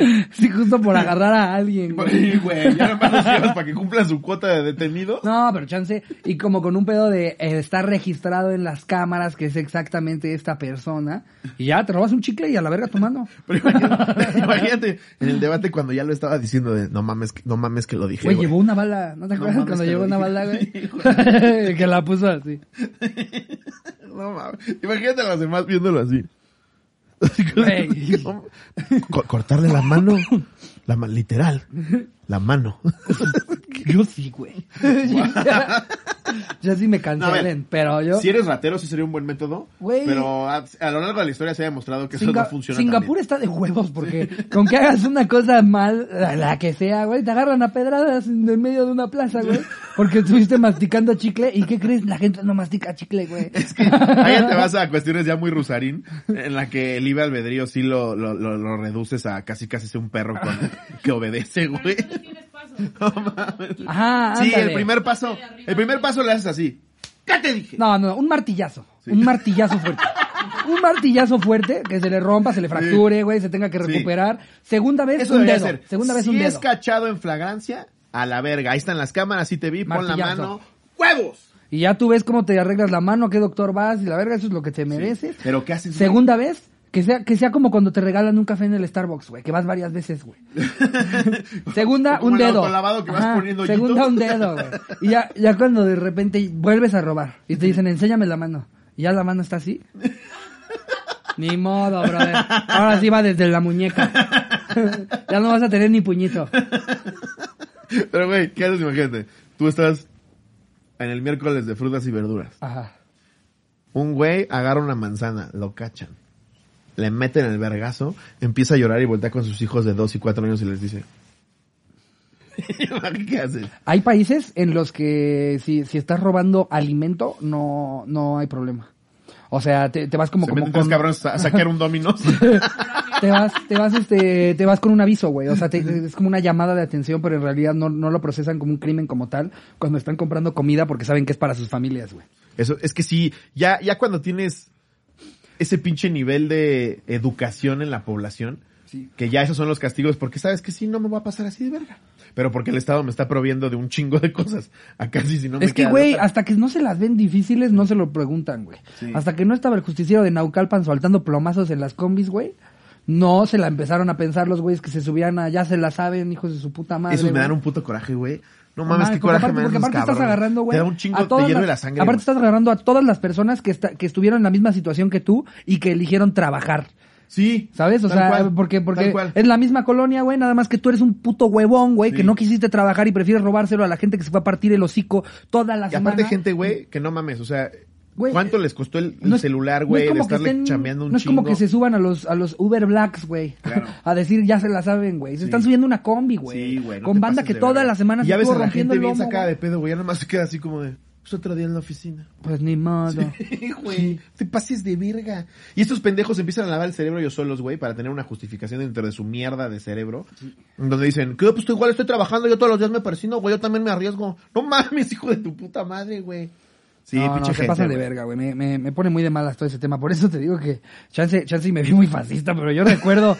[SPEAKER 1] Sí, justo por agarrar a alguien, güey.
[SPEAKER 2] Güey, ya nomás los llevas para que cumpla su cuota de detenido.
[SPEAKER 1] No, pero chance, y como con un pedo de eh, estar registrado en las cámaras que es exactamente esta persona, y ya te robas un chicle y a la verga tu mano.
[SPEAKER 2] Pero imagínate, imagínate en el debate cuando ya lo estaba diciendo de no mames, no mames que lo dije.
[SPEAKER 1] Güey,
[SPEAKER 2] güey.
[SPEAKER 1] llevó una bala, ¿no te acuerdas cuando llevó una
[SPEAKER 2] dije.
[SPEAKER 1] bala, güey? Que la puso así.
[SPEAKER 2] No mames. Imagínate a los demás viéndolo así. Cortarle la mano. La literal. La mano.
[SPEAKER 1] Yo sí, güey. ya sí me
[SPEAKER 2] No,
[SPEAKER 1] cancelen, pero yo...
[SPEAKER 2] Si eres ratero, sí sería un buen método.
[SPEAKER 1] Güey.
[SPEAKER 2] Pero a, a lo largo de la historia se ha demostrado que eso
[SPEAKER 1] Singa-
[SPEAKER 2] no funciona.
[SPEAKER 1] Singapur está de huevos porque con que hagas una cosa mal, la, la que sea, güey, te agarran a pedradas en el medio de una plaza, güey, porque estuviste masticando chicle y ¿qué crees? La gente no mastica chicle, güey.
[SPEAKER 2] también. Ahí ya te vas a cuestiones ya muy rusarín, en la que el libre albedrío sí lo, lo, lo, lo reduces a casi casi ser un perro con, que obedece, güey. No mames.
[SPEAKER 1] Ajá,
[SPEAKER 2] Sí,
[SPEAKER 1] ándale.
[SPEAKER 2] el primer paso, el primer paso le haces así. ¿Qué te dije?
[SPEAKER 1] No, no, un martillazo, un martillazo fuerte. un martillazo fuerte, que se le rompa, se le fracture, güey, se tenga que
[SPEAKER 2] Sí.
[SPEAKER 1] recuperar. Segunda vez,
[SPEAKER 2] Eso
[SPEAKER 1] un dedo.
[SPEAKER 2] ser.
[SPEAKER 1] Segunda vez,
[SPEAKER 2] si
[SPEAKER 1] un
[SPEAKER 2] es
[SPEAKER 1] dedo.
[SPEAKER 2] cachado en flagrancia, a la verga. Ahí están las cámaras, sí te vi, pon la
[SPEAKER 1] Martillazo.
[SPEAKER 2] mano. ¡Huevos!
[SPEAKER 1] Y ya tú ves cómo te arreglas la mano, a qué doctor vas, y la verga, eso es lo que te mereces.
[SPEAKER 2] Pero ¿qué haces? güey?
[SPEAKER 1] Segunda vez, que sea, que sea como cuando te regalan un café en el Starbucks, güey, que vas varias veces, güey. Segunda,
[SPEAKER 2] Como
[SPEAKER 1] un
[SPEAKER 2] el
[SPEAKER 1] dedo.
[SPEAKER 2] autolavado que vas
[SPEAKER 1] Ajá,
[SPEAKER 2] poniendo.
[SPEAKER 1] Segunda, un dedo, güey. Y ya, ya cuando de repente vuelves a robar y te dicen, enséñame la mano. Y ya la mano está así. Ni modo, brother. Ahora sí va desde la muñeca. ya no vas a tener ni puñito.
[SPEAKER 2] Pero, güey, ¿qué haces? Imagínate. Tú estás en el miércoles de frutas y verduras.
[SPEAKER 1] Ajá.
[SPEAKER 2] Un güey agarra una manzana, lo cachan. Le meten el vergazo, empieza a llorar y voltea con sus hijos de 2 y 4 años y les dice... ¿Qué haces?
[SPEAKER 1] Hay países en los que si, si estás robando alimento, no, no hay problema. O sea, te, te vas como,
[SPEAKER 2] Se
[SPEAKER 1] como con-
[SPEAKER 2] cabrones a saquear un domino.
[SPEAKER 1] te vas, te vas, este, te vas con un aviso, güey. O sea, te- es como una llamada de atención, pero en realidad no, no lo procesan como un crimen como tal cuando están comprando comida porque saben que es para sus familias, güey.
[SPEAKER 2] Eso, es que sí, ya, ya cuando tienes ese pinche nivel de educación en la población, que ya esos son los castigos, porque sabes que sí, no me va a pasar así de verga. Pero porque el Estado me está proviendo de un chingo de cosas. Acá sí, si no me
[SPEAKER 1] es que, güey, hasta que no se las ven difíciles, no se lo preguntan, güey.
[SPEAKER 2] Sí.
[SPEAKER 1] Hasta que no estaba el justiciero de Naucalpan soltando plomazos en las combis, güey. No se la empezaron a pensar los güeyes que se subían a, ya se la saben, hijos de su puta madre.
[SPEAKER 2] Esos me dan un puto coraje, güey. No mames,
[SPEAKER 1] mames,
[SPEAKER 2] qué coraje
[SPEAKER 1] aparte,
[SPEAKER 2] me
[SPEAKER 1] porque aparte estás
[SPEAKER 2] cabrones.
[SPEAKER 1] agarrando, güey.
[SPEAKER 2] Te da un chingo,
[SPEAKER 1] a
[SPEAKER 2] te
[SPEAKER 1] todas
[SPEAKER 2] hierve
[SPEAKER 1] las-
[SPEAKER 2] la sangre.
[SPEAKER 1] Aparte
[SPEAKER 2] güey.
[SPEAKER 1] estás agarrando a todas las personas que, está- que estuvieron en la misma situación que tú y que eligieron trabajar.
[SPEAKER 2] Sí.
[SPEAKER 1] ¿Sabes? O
[SPEAKER 2] tal
[SPEAKER 1] sea,
[SPEAKER 2] cual,
[SPEAKER 1] porque,
[SPEAKER 2] tal
[SPEAKER 1] porque
[SPEAKER 2] cual.
[SPEAKER 1] es la misma colonia, güey, nada más que tú eres un puto huevón, güey,
[SPEAKER 2] Sí.
[SPEAKER 1] que no quisiste trabajar y prefieres robárselo a la gente que se fue a partir el hocico toda la
[SPEAKER 2] Y
[SPEAKER 1] semana.
[SPEAKER 2] aparte gente, güey, que no mames, o sea,
[SPEAKER 1] Güey,
[SPEAKER 2] ¿cuánto les costó el, el
[SPEAKER 1] No es-
[SPEAKER 2] celular,
[SPEAKER 1] no
[SPEAKER 2] güey,
[SPEAKER 1] es
[SPEAKER 2] el
[SPEAKER 1] como que
[SPEAKER 2] estarle
[SPEAKER 1] estén-
[SPEAKER 2] chambeando un
[SPEAKER 1] No es como que se suban a los, a los Uber Blacks, güey.
[SPEAKER 2] Claro.
[SPEAKER 1] A decir, ya se la saben, güey. Se están subiendo una combi, güey.
[SPEAKER 2] Sí, güey. no
[SPEAKER 1] con banda que
[SPEAKER 2] de
[SPEAKER 1] toda
[SPEAKER 2] verga.
[SPEAKER 1] la semana
[SPEAKER 2] y
[SPEAKER 1] se
[SPEAKER 2] ya ves
[SPEAKER 1] estuvo
[SPEAKER 2] la
[SPEAKER 1] rompiendo
[SPEAKER 2] gente
[SPEAKER 1] el
[SPEAKER 2] bien
[SPEAKER 1] lomo,
[SPEAKER 2] sacada de pedo, güey. Ya nada más se queda así como de, pues otro día en la oficina.
[SPEAKER 1] Pues ni modo.
[SPEAKER 2] güey, te pases de verga. Y estos pendejos empiezan a lavar el cerebro ellos solos, güey, para tener una justificación dentro de su mierda de cerebro. Donde dicen, que pues tú igual estoy trabajando, yo todos los días me persino, güey, yo también me arriesgo. No mames, hijo de tu puta madre, güey. Sí,
[SPEAKER 1] no,
[SPEAKER 2] pinche
[SPEAKER 1] no, se pasan de verga, güey. Me, me, me pone muy de malas todo ese tema. Por eso te digo que chance, chance y me vi muy fascista, pero yo recuerdo,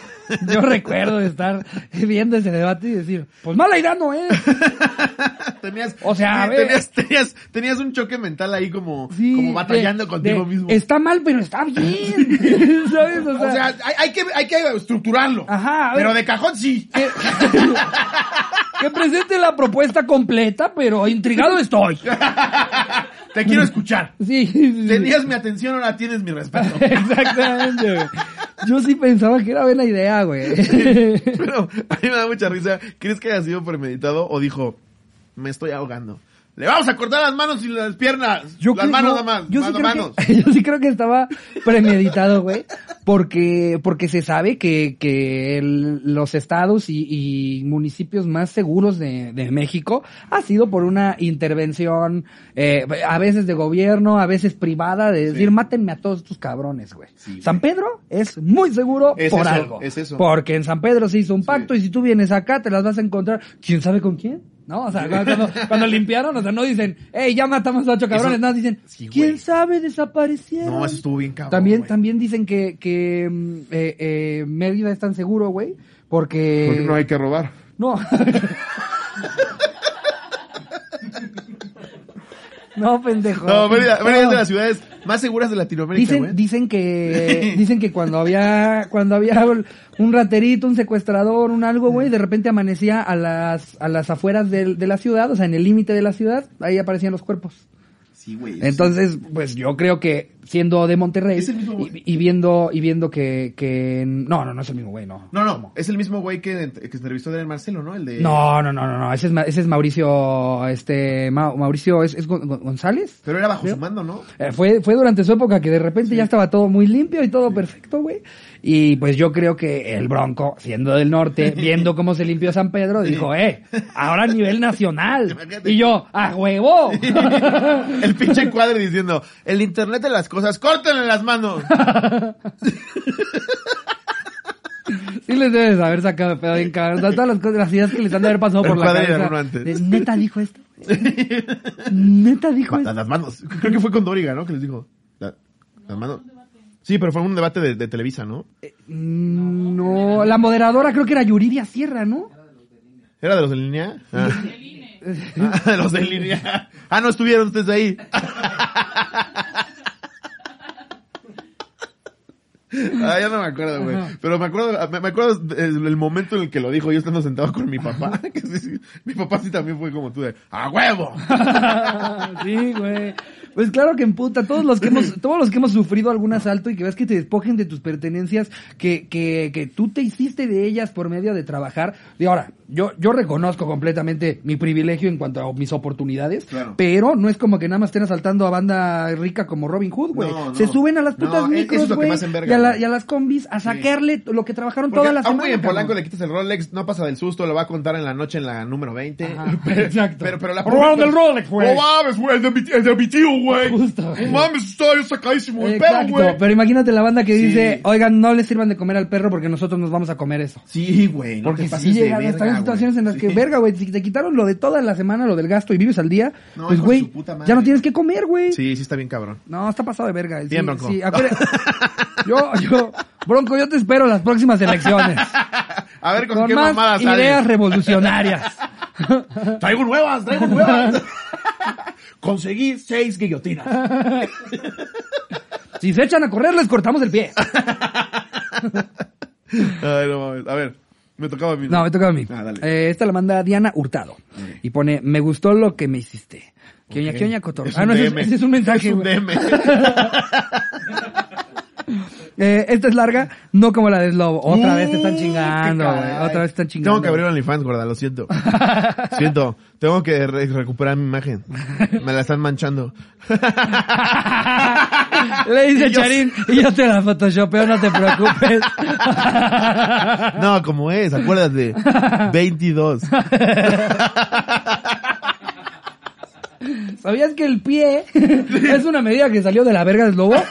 [SPEAKER 1] yo recuerdo estar viendo ese debate y decir, pues mala idea no es.
[SPEAKER 2] Tenías,
[SPEAKER 1] O sea,
[SPEAKER 2] sí, tenías, tenías, tenías un choque mental ahí como,
[SPEAKER 1] Sí,
[SPEAKER 2] como batallando
[SPEAKER 1] de-
[SPEAKER 2] contigo
[SPEAKER 1] de,
[SPEAKER 2] mismo.
[SPEAKER 1] Está mal, pero está bien. ¿Sabes? O sea,
[SPEAKER 2] o sea, hay, hay que, hay que estructurarlo.
[SPEAKER 1] Ajá, a ver.
[SPEAKER 2] Pero de cajón sí.
[SPEAKER 1] que, que presente la propuesta completa, pero intrigado estoy.
[SPEAKER 2] Te quiero escuchar.
[SPEAKER 1] Sí, sí.
[SPEAKER 2] Tenías mi atención, ahora tienes mi respeto.
[SPEAKER 1] Exactamente, güey. Yo sí pensaba que era buena idea, güey.
[SPEAKER 2] Pero a mí me da mucha risa. ¿Crees que haya sido premeditado o dijo, me estoy ahogando? Le vamos a cortar las manos y las piernas. las
[SPEAKER 1] creo-
[SPEAKER 2] manos
[SPEAKER 1] no,
[SPEAKER 2] nada más.
[SPEAKER 1] Yo sí, creo
[SPEAKER 2] manos.
[SPEAKER 1] que, yo sí creo que estaba premeditado, güey. Porque, porque se sabe que, que el- los estados y, y municipios más seguros de, de México ha sido por una intervención, eh, a veces de gobierno, a veces privada, de decir, mátenme a todos estos cabrones, güey.
[SPEAKER 2] Sí,
[SPEAKER 1] San Pedro es muy seguro
[SPEAKER 2] Es
[SPEAKER 1] por
[SPEAKER 2] eso,
[SPEAKER 1] algo.
[SPEAKER 2] es eso.
[SPEAKER 1] Porque en San Pedro se hizo un pacto y si tú vienes acá te las vas a encontrar, quién sabe con quién. ¿No? O sea, cuando, cuando limpiaron, o sea, no dicen, hey, ya matamos a ocho cabrones,
[SPEAKER 2] Eso-
[SPEAKER 1] no, dicen,
[SPEAKER 2] Sí,
[SPEAKER 1] quién sabe, desaparecieron.
[SPEAKER 2] No, eso estuvo bien cabrón.
[SPEAKER 1] También, también dicen que, que mm, eh, eh, Mérida es tan seguro, güey, porque...
[SPEAKER 2] Porque no hay que robar.
[SPEAKER 1] No. no, pendejo.
[SPEAKER 2] No, Mérida, Mérida es de
[SPEAKER 1] No.
[SPEAKER 2] las ciudades más seguras de Latinoamérica,
[SPEAKER 1] Dicen, dicen que dicen que cuando había cuando había un raterito, un secuestrador, un algo, güey, de repente amanecía a las a las afueras del- de, la ciudad, o sea, en el límite de la ciudad, ahí aparecían los cuerpos.
[SPEAKER 2] Sí, güey.
[SPEAKER 1] Entonces, pues yo creo que siendo de Monterrey
[SPEAKER 2] Es el mismo güey.
[SPEAKER 1] y, y viendo y viendo que que no, no, no es el mismo güey, no.
[SPEAKER 2] No, no, es el mismo güey que, que entrevistó a Daniel Marcelo, ¿no? El de...
[SPEAKER 1] No, no, no, no, no, ese es ese es Mauricio este Ma- Mauricio es, es Gon- Gon- González.
[SPEAKER 2] Pero era bajo su mando, ¿no?
[SPEAKER 1] Eh, fue, fue durante su época que de repente ya estaba todo muy limpio y todo perfecto, güey. Y pues yo creo que el Bronco, siendo del norte, viendo cómo se limpió San Pedro, dijo, eh, ahora a nivel nacional. Y yo, ¡a huevo!
[SPEAKER 2] el pinche cuadro diciendo, el internet de las cosas, córtenle las manos.
[SPEAKER 1] sí les debes haber sacado pedo bien cabrón. O sea, todas las cosas, las ideas que les han de haber pasado
[SPEAKER 2] El
[SPEAKER 1] por la cabeza. de, Neta dijo esto. Neta dijo esto.
[SPEAKER 2] las manos. Creo que fue con Doriga, ¿no? Que les dijo, "La- las manos. Sí, pero fue un debate de, de Televisa, ¿no?
[SPEAKER 1] Mm, No, la moderadora creo que era Yuridia Sierra, ¿no?
[SPEAKER 2] ¿Era de los de línea? Ah. Ah, de los de línea. Ah, no estuvieron ustedes ahí. Ah, ya no me acuerdo, güey. Pero me acuerdo, me, me acuerdo el, el momento en el que lo dijo, yo estando sentado con mi papá. Que sí, sí, mi papá sí también fue como tú de, ¡a huevo!
[SPEAKER 1] sí, güey. Pues claro que en puta, todos los que hemos, todos los que hemos sufrido algún asalto y que ves que te despojen de tus pertenencias, que, que, que tú te hiciste de ellas por medio de trabajar. Y ahora, yo, yo reconozco completamente mi privilegio en cuanto a mis oportunidades,
[SPEAKER 2] Claro.
[SPEAKER 1] pero no es como que nada más estén asaltando a banda rica como Robin Hood, güey.
[SPEAKER 2] No, no.
[SPEAKER 1] Se suben a las putas
[SPEAKER 2] No,
[SPEAKER 1] micros, güey, y, a la- y a las combis a sacarle lo que trabajaron
[SPEAKER 2] Porque
[SPEAKER 1] toda la
[SPEAKER 2] a
[SPEAKER 1] semana.
[SPEAKER 2] güey en Polanco le quitas el Rolex, no pasa del susto, lo va a contar en la noche en la número 20.
[SPEAKER 1] Ajá, exacto.
[SPEAKER 2] Pero, pero la
[SPEAKER 1] Robaron el Rolex, güey.
[SPEAKER 2] No mames, güey, el de mi, el de mi tío, güey.
[SPEAKER 1] Justo.
[SPEAKER 2] No mames, está yo sacadísimo el perro, güey.
[SPEAKER 1] pero imagínate la banda que
[SPEAKER 2] Sí.
[SPEAKER 1] dice, oigan, no le sirvan de comer al perro porque nosotros nos vamos a comer eso.
[SPEAKER 2] Sí, güey, no
[SPEAKER 1] Porque
[SPEAKER 2] te
[SPEAKER 1] si
[SPEAKER 2] de
[SPEAKER 1] a
[SPEAKER 2] verga,
[SPEAKER 1] situaciones en las que,
[SPEAKER 2] Sí.
[SPEAKER 1] verga, güey, si te quitaron lo de toda la semana, lo del gasto y vives al día,
[SPEAKER 2] No,
[SPEAKER 1] pues, güey, ya no tienes que comer, güey.
[SPEAKER 2] Sí, sí está bien cabrón.
[SPEAKER 1] No, está pasado de verga. Sí,
[SPEAKER 2] Bien, Bronco.
[SPEAKER 1] Sí, acuérdate- yo, yo, Bronco, yo te espero en las próximas elecciones.
[SPEAKER 2] A ver con,
[SPEAKER 1] con
[SPEAKER 2] qué
[SPEAKER 1] más
[SPEAKER 2] mamadas
[SPEAKER 1] ideas revolucionarias.
[SPEAKER 2] Traigo nuevas, traigo nuevas. Conseguí seis guillotinas.
[SPEAKER 1] si se echan a correr, les cortamos el pie.
[SPEAKER 2] Ay, no mames. A ver, me tocaba a mí.
[SPEAKER 1] No, me toca a mí.
[SPEAKER 2] Ah, dale.
[SPEAKER 1] Eh, esta la manda Diana Hurtado. Y pone, me gustó lo que me hiciste. Que oña,
[SPEAKER 2] Ok.
[SPEAKER 1] que oña, cotorro.
[SPEAKER 2] Es
[SPEAKER 1] Ah, no, ese es,
[SPEAKER 2] DM.
[SPEAKER 1] ese es un mensaje.
[SPEAKER 2] Es un. DM.
[SPEAKER 1] Eh, esta es larga, no como la de Slobo. Otra
[SPEAKER 2] Uh,
[SPEAKER 1] vez te están
[SPEAKER 2] qué
[SPEAKER 1] chingando, güey. Otra vez te están chingando.
[SPEAKER 2] Tengo que abrir OnlyFans, gorda, lo siento. siento, tengo que re- recuperar mi imagen. Me la están manchando.
[SPEAKER 1] Le dice
[SPEAKER 2] Y yo-
[SPEAKER 1] Charín, y yo te la photoshopeo, no te preocupes.
[SPEAKER 2] No, como es, acuérdate. 22.
[SPEAKER 1] ¿Sabías que el pie es una medida que salió de la verga del lobo?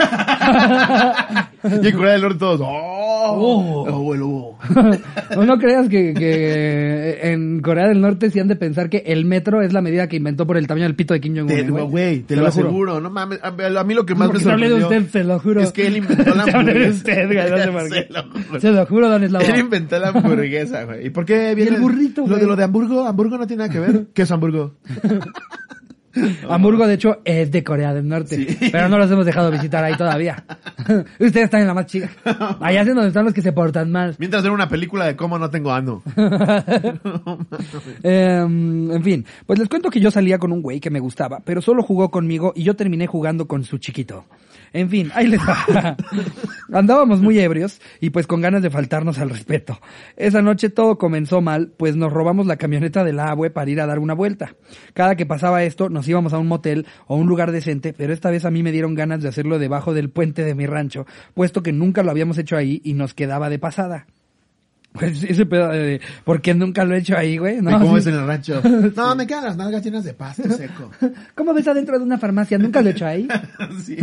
[SPEAKER 2] Y en Corea del Norte todos. ¡Oh!
[SPEAKER 1] Oh.
[SPEAKER 2] ¡Oh, el lobo!
[SPEAKER 1] No, no creas que, que en Corea del Norte sí han de pensar que el metro es la medida que inventó por el tamaño del pito de Kim
[SPEAKER 2] Te,
[SPEAKER 1] Jong-un.
[SPEAKER 2] güey, te, lo, aseguro. No mames, a, mí lo que más
[SPEAKER 1] Porque
[SPEAKER 2] me
[SPEAKER 1] hablé de
[SPEAKER 2] sorprendió.
[SPEAKER 1] usted, se lo juro.
[SPEAKER 2] Es que él inventó la hamburguesa.
[SPEAKER 1] no
[SPEAKER 2] Se lo juro.
[SPEAKER 1] Don Eslavo.
[SPEAKER 2] Él inventó la hamburguesa, güey. ¿Y por qué viene
[SPEAKER 1] el burrito,
[SPEAKER 2] Lo de lo de Hamburgo, Hamburgo no tiene nada que ver. ¿Qué es Hamburgo?
[SPEAKER 1] Hamburgo, de hecho, es de Corea del Norte.
[SPEAKER 2] Sí.
[SPEAKER 1] Pero no los hemos dejado visitar ahí todavía. Ustedes están en la más chica. Allá es donde están los que se portan mal.
[SPEAKER 2] Mientras era una película de cómo no tengo ano.
[SPEAKER 1] Eh, en fin, pues les cuento que yo salía con un güey que me gustaba, pero solo jugó conmigo y yo terminé jugando con su chiquito. En fin, ahí les va. Andábamos muy ebrios y pues con ganas de faltarnos al respeto. Esa noche todo comenzó mal, pues nos robamos la camioneta del abue para ir a dar una vuelta. Cada que pasaba esto, nos íbamos a un motel o un lugar decente, pero esta vez a mí me dieron ganas de hacerlo debajo del puente de mi rancho, puesto que nunca lo habíamos hecho ahí y nos quedaba de pasada. Pues ese pedo de, ¿por qué nunca lo he hecho ahí, güey?
[SPEAKER 2] ¿Y
[SPEAKER 1] No,
[SPEAKER 2] cómo
[SPEAKER 1] sí.
[SPEAKER 2] es en el rancho? No, me quedan las nalgas llenas de pasto seco.
[SPEAKER 1] ¿Cómo ves adentro de una farmacia? ¿Nunca lo he hecho ahí?
[SPEAKER 2] Sí.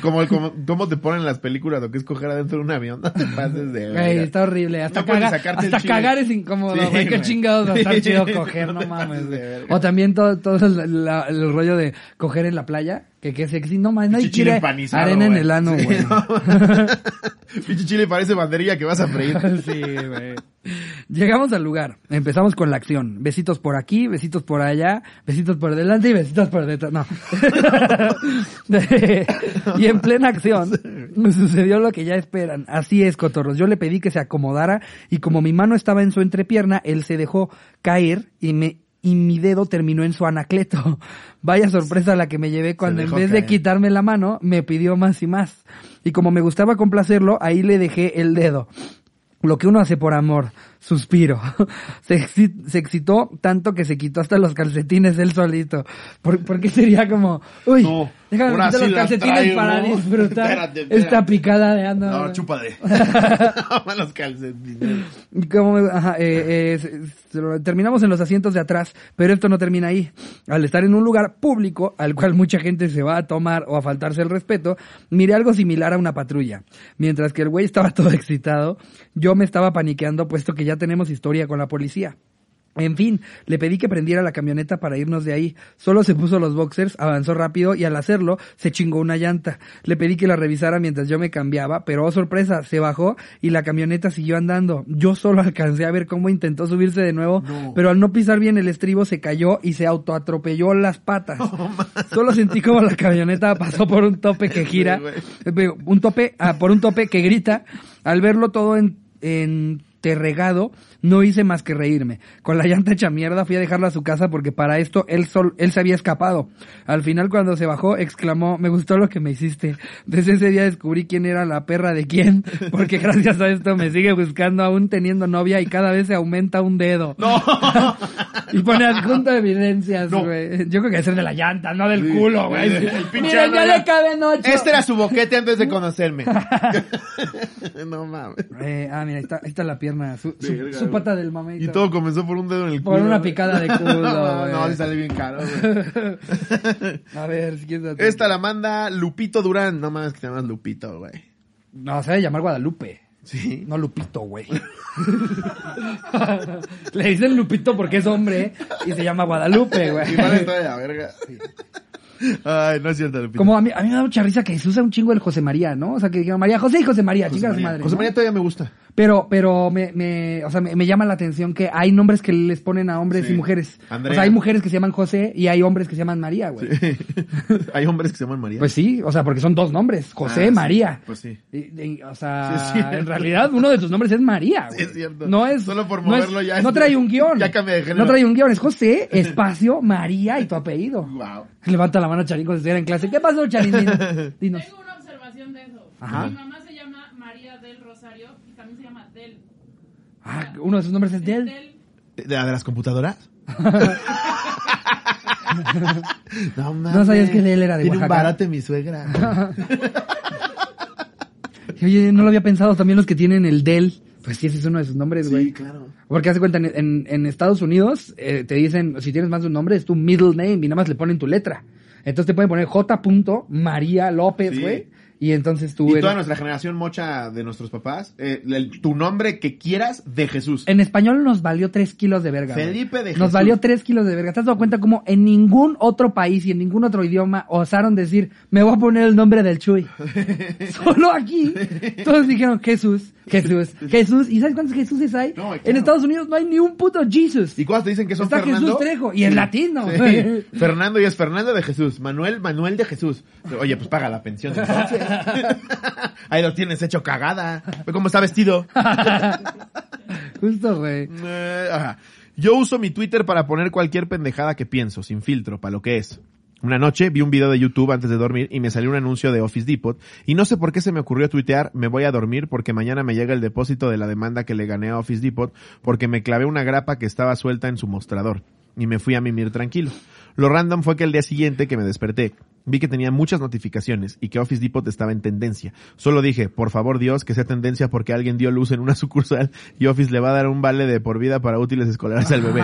[SPEAKER 2] Como, como, como te ponen en las películas lo que es coger adentro de un avión. No te pases de
[SPEAKER 1] Güey, está horrible. Hasta,
[SPEAKER 2] No
[SPEAKER 1] cagar, hasta cagar es incómodo,
[SPEAKER 2] Sí,
[SPEAKER 1] güey. Qué chingados va a estar chido coger, no mames. O también todo, todo el, la- el rollo de coger en la playa. Que qué sexy. No mames, nadie
[SPEAKER 2] Pinche chile empanizado,
[SPEAKER 1] arena en el ano,
[SPEAKER 2] Sí,
[SPEAKER 1] güey.
[SPEAKER 2] no. Pinche chile parece banderilla que vas a freír.
[SPEAKER 1] Sí, güey. Llegamos al lugar, empezamos con la acción. Besitos por aquí, besitos por allá, besitos por delante y besitos por detrás. No. y en plena acción sucedió lo que ya esperan. Así es, cotorros. Yo le pedí que se acomodara y como mi mano estaba en su entrepierna, él se dejó caer y me y mi dedo terminó en su anacleto. Vaya sorpresa la que me llevé cuando en vez de quitarme la mano, me pidió más y más. Y como me gustaba complacerlo, ahí le dejé el dedo. Lo que uno hace por amor, suspiro. Se, exci- se excitó tanto que se quitó hasta los calcetines él solito. ¿Por, por qué sería como, uy,
[SPEAKER 2] No,
[SPEAKER 1] déjame quitar los calcetines
[SPEAKER 2] traigo.
[SPEAKER 1] para disfrutar
[SPEAKER 2] Espérate, espérate.
[SPEAKER 1] esta picada de ando?
[SPEAKER 2] No, chúpale. los calcetines.
[SPEAKER 1] Como, ajá, eh, eh, terminamos en los asientos de atrás, pero esto no termina ahí. Al estar en un lugar público, al cual mucha gente se va a tomar o a faltarse el respeto, miré algo similar a una patrulla. Mientras que el güey estaba todo excitado, yo me estaba paniqueando puesto que ya tenemos historia con la policía. En fin, le pedí que prendiera la camioneta para irnos de ahí. Solo se puso los boxers, avanzó rápido y al hacerlo se chingó una llanta. Le pedí que la revisara mientras yo me cambiaba, pero oh sorpresa, se bajó y la camioneta siguió andando. Yo solo alcancé a ver cómo intentó subirse de nuevo, pero al no pisar bien el estribo se cayó y se autoatropelló las patas. Solo sentí como la camioneta pasó por un tope que gira, eh, un tope, ah, por un tope que grita. Al verlo todo en, en regado, no hice más que reírme. Con la llanta hecha mierda fui a dejarla a su casa porque para esto él, sol, él se había escapado. Al final cuando se bajó exclamó, me gustó lo que me hiciste. Desde ese día descubrí quién era la perra de quién, porque gracias a esto me sigue buscando aún teniendo novia y cada vez se aumenta un dedo.
[SPEAKER 2] No.
[SPEAKER 1] y pone adjunto evidencias,
[SPEAKER 2] No.
[SPEAKER 1] güey. Yo creo que es el de la llanta, no del culo, güey. Miren, ya le caben ocho.
[SPEAKER 2] Este era su boquete antes de conocerme. no mames.
[SPEAKER 1] Eh, ah, mira, ahí está, ahí está la pierna, su, su-. Pata del mamito.
[SPEAKER 2] Y todo comenzó por un dedo en el culo.
[SPEAKER 1] Por una picada de culo,
[SPEAKER 2] no, no, sí sale bien caro, güey.
[SPEAKER 1] A ver, si quieres... date-
[SPEAKER 2] Esta la manda Lupito Durán. No mames que te llamas Lupito, güey.
[SPEAKER 1] No, se debe llamar Guadalupe.
[SPEAKER 2] Sí.
[SPEAKER 1] No Lupito, güey. Le dicen Lupito porque es hombre y se llama Guadalupe, güey.
[SPEAKER 2] Igual está de la verga. Ay, no es cierto, Lupito.
[SPEAKER 1] Como a mí, a mí me da mucha risa que se usa un chingo el José María, ¿no? O sea, que digan María José y José María,
[SPEAKER 2] José
[SPEAKER 1] chicas
[SPEAKER 2] María.
[SPEAKER 1] madre.
[SPEAKER 2] José
[SPEAKER 1] ¿no?
[SPEAKER 2] María todavía me gusta.
[SPEAKER 1] Pero, pero me, me, o sea, me, me llama la atención que hay nombres que les ponen a hombres
[SPEAKER 2] Sí.
[SPEAKER 1] y mujeres.
[SPEAKER 2] Andrea.
[SPEAKER 1] O sea, hay mujeres que se llaman José y hay hombres que se llaman María, güey.
[SPEAKER 2] Hay hombres que se llaman María.
[SPEAKER 1] Pues sí, o sea, porque son dos nombres, José,
[SPEAKER 2] Ah, sí.
[SPEAKER 1] María.
[SPEAKER 2] Pues sí.
[SPEAKER 1] Y- y- o sea,
[SPEAKER 2] Sí,
[SPEAKER 1] en realidad uno de tus nombres es María,
[SPEAKER 2] Sí,
[SPEAKER 1] güey.
[SPEAKER 2] es cierto.
[SPEAKER 1] No es
[SPEAKER 2] Solo por
[SPEAKER 1] no es-
[SPEAKER 2] moverlo ya
[SPEAKER 1] No
[SPEAKER 2] es-
[SPEAKER 1] trae un guion.
[SPEAKER 2] ya cambia de género.
[SPEAKER 1] No trae un guion, es José, espacio, María y tu apellido.
[SPEAKER 2] Wow.
[SPEAKER 1] Levanta la mano Charín cuando estuviera en clase. ¿Qué pasó, Charín? Din- Dinos.
[SPEAKER 4] Tengo una observación de eso.
[SPEAKER 1] Ajá.
[SPEAKER 4] Mi mamá se llama María del Rosario también se llama Del.
[SPEAKER 1] Ah, uno de sus nombres es Del.
[SPEAKER 4] Del.
[SPEAKER 2] ¿De la de las computadoras? no, mames.
[SPEAKER 1] No sabías que Del era de
[SPEAKER 2] Tiene un
[SPEAKER 1] Oaxaca.
[SPEAKER 2] barate mi suegra.
[SPEAKER 1] Oye, no lo había pensado también los que tienen el Del. Pues sí, ese es uno de sus nombres, güey.
[SPEAKER 2] sí, claro.
[SPEAKER 1] Porque hace cuenta, en, en, en Estados Unidos eh, te dicen, si tienes más de un nombre, es tu middle name y nada más le ponen tu letra. Entonces te pueden poner J. María López,
[SPEAKER 2] Sí.
[SPEAKER 1] Y entonces tú
[SPEAKER 2] Y
[SPEAKER 1] eres-
[SPEAKER 2] toda nuestra generación mocha de nuestros papás, eh, el- tu nombre que quieras de Jesús.
[SPEAKER 1] En español nos valió tres kilos de verga.
[SPEAKER 2] Felipe de
[SPEAKER 1] Nos
[SPEAKER 2] Jesús.
[SPEAKER 1] valió tres kilos de verga. ¿Te has dado cuenta cómo en ningún otro país y en ningún otro idioma osaron decir, me voy a poner el nombre del Chuy? Solo aquí. Todos dijeron Jesús, Jesús, Jesús. ¿Y sabes cuántos Jesuses hay?
[SPEAKER 2] No, claro.
[SPEAKER 1] En Estados Unidos no hay ni un puto Jesus.
[SPEAKER 2] ¿Y cuándo te dicen que son
[SPEAKER 1] Está
[SPEAKER 2] Fernando?
[SPEAKER 1] Jesús Trejo. Y en latino.
[SPEAKER 2] Sí. Fernando y es Fernando de Jesús. Manuel, Manuel de Jesús. Oye, pues paga la pensión entonces. Ahí lo tienes hecho cagada. Ve cómo está vestido.
[SPEAKER 1] Justo, güey.
[SPEAKER 2] Eh, ajá. Yo uso mi Twitter para poner cualquier pendejada que pienso, sin filtro, para lo que es. Una noche vi un video de YouTube antes de dormir y me salió un anuncio de Office Depot y no sé por qué se me ocurrió tuitear me voy a dormir porque mañana me llega el depósito de la demanda que le gané a Office Depot porque me clavé una grapa que estaba suelta en su mostrador y me fui a mimir tranquilo. Lo random fue que el día siguiente que me desperté vi que tenía muchas notificaciones y que Office Depot estaba en tendencia. Solo dije, por favor Dios, que sea tendencia porque alguien dio luz en una sucursal y Office le va a dar un vale de por vida para útiles escolares al bebé.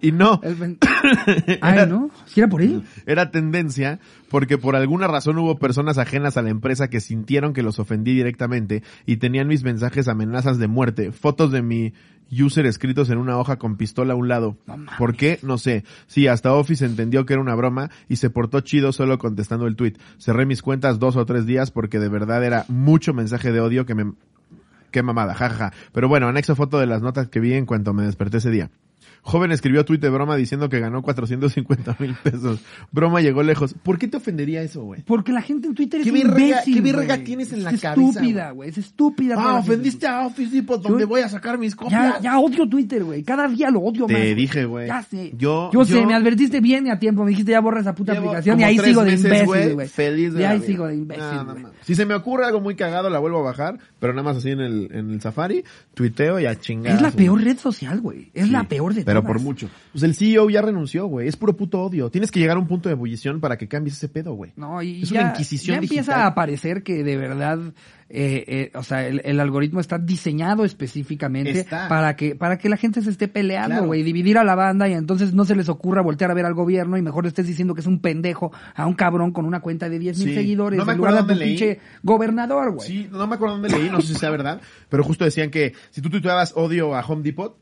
[SPEAKER 2] Y no,
[SPEAKER 1] El Ay, ¿no? ¿Si era por él?
[SPEAKER 2] era tendencia porque por alguna razón hubo personas ajenas a la empresa que sintieron que los ofendí directamente y tenían mis mensajes amenazas de muerte, fotos de mi user escritos en una hoja con pistola a un lado. ¿Por qué? No sé. Sí, hasta Office entendió que era una broma y se portó chido solo contestando el tweet. Cerré mis cuentas dos o tres días porque de verdad era mucho mensaje de odio que me... Qué mamada, jajaja. Pero bueno, anexo foto de las notas que vi en cuanto me desperté ese día. Joven escribió tweet de broma diciendo que ganó 450 mil pesos. Broma llegó lejos. ¿Por qué te ofendería eso, güey?
[SPEAKER 1] Porque la gente en Twitter es
[SPEAKER 2] ¿Qué
[SPEAKER 1] imbécil,
[SPEAKER 2] qué verga tienes en la cabeza,
[SPEAKER 1] estúpida, güey. Es estúpida.
[SPEAKER 2] Ah, ofendiste a Office Depot donde
[SPEAKER 1] Yo-
[SPEAKER 2] voy a sacar mis
[SPEAKER 1] Ya,
[SPEAKER 2] copias.
[SPEAKER 1] ya odio Twitter, güey. Cada día lo odio
[SPEAKER 2] Te
[SPEAKER 1] más. güey.
[SPEAKER 2] dije, güey.
[SPEAKER 1] Ya sé.
[SPEAKER 2] Yo-
[SPEAKER 1] Yo, sé,
[SPEAKER 2] yo-
[SPEAKER 1] me advertiste bien y a tiempo. Me dijiste ya borra esa puta aplicación y ahí sigo de
[SPEAKER 2] meses,
[SPEAKER 1] imbécil, güey.
[SPEAKER 2] Feliz de
[SPEAKER 1] Y ahí
[SPEAKER 2] vida.
[SPEAKER 1] sigo de imbécil,
[SPEAKER 2] si se me ocurre algo muy cagado, la vuelvo a bajar, pero nada más así en el, en el Safari, tuiteo y a chingar.
[SPEAKER 1] Es la peor red social, güey. Es la peor de
[SPEAKER 2] Pero por mucho. Pues el CEO ya renunció, güey. Es puro puto odio. Tienes que llegar a un punto de ebullición para que cambies ese pedo, güey.
[SPEAKER 1] No, y
[SPEAKER 2] es
[SPEAKER 1] ya,
[SPEAKER 2] una inquisición
[SPEAKER 1] ya empieza
[SPEAKER 2] digital.
[SPEAKER 1] a aparecer que de verdad, eh, eh, o sea, el, el algoritmo está diseñado específicamente
[SPEAKER 2] Está.
[SPEAKER 1] para que para que la gente se esté peleando,
[SPEAKER 2] Claro.
[SPEAKER 1] güey, dividir a la banda y entonces no se les ocurra voltear a ver al gobierno y mejor estés diciendo que es un pendejo a un cabrón con una cuenta de 10 mil
[SPEAKER 2] Sí.
[SPEAKER 1] seguidores
[SPEAKER 2] No me
[SPEAKER 1] en lugar de
[SPEAKER 2] leí.
[SPEAKER 1] pinche gobernador, güey.
[SPEAKER 2] Sí, no me acuerdo dónde leí, no sé si sea verdad, pero justo decían que si tú tuiteabas odio a Home Depot,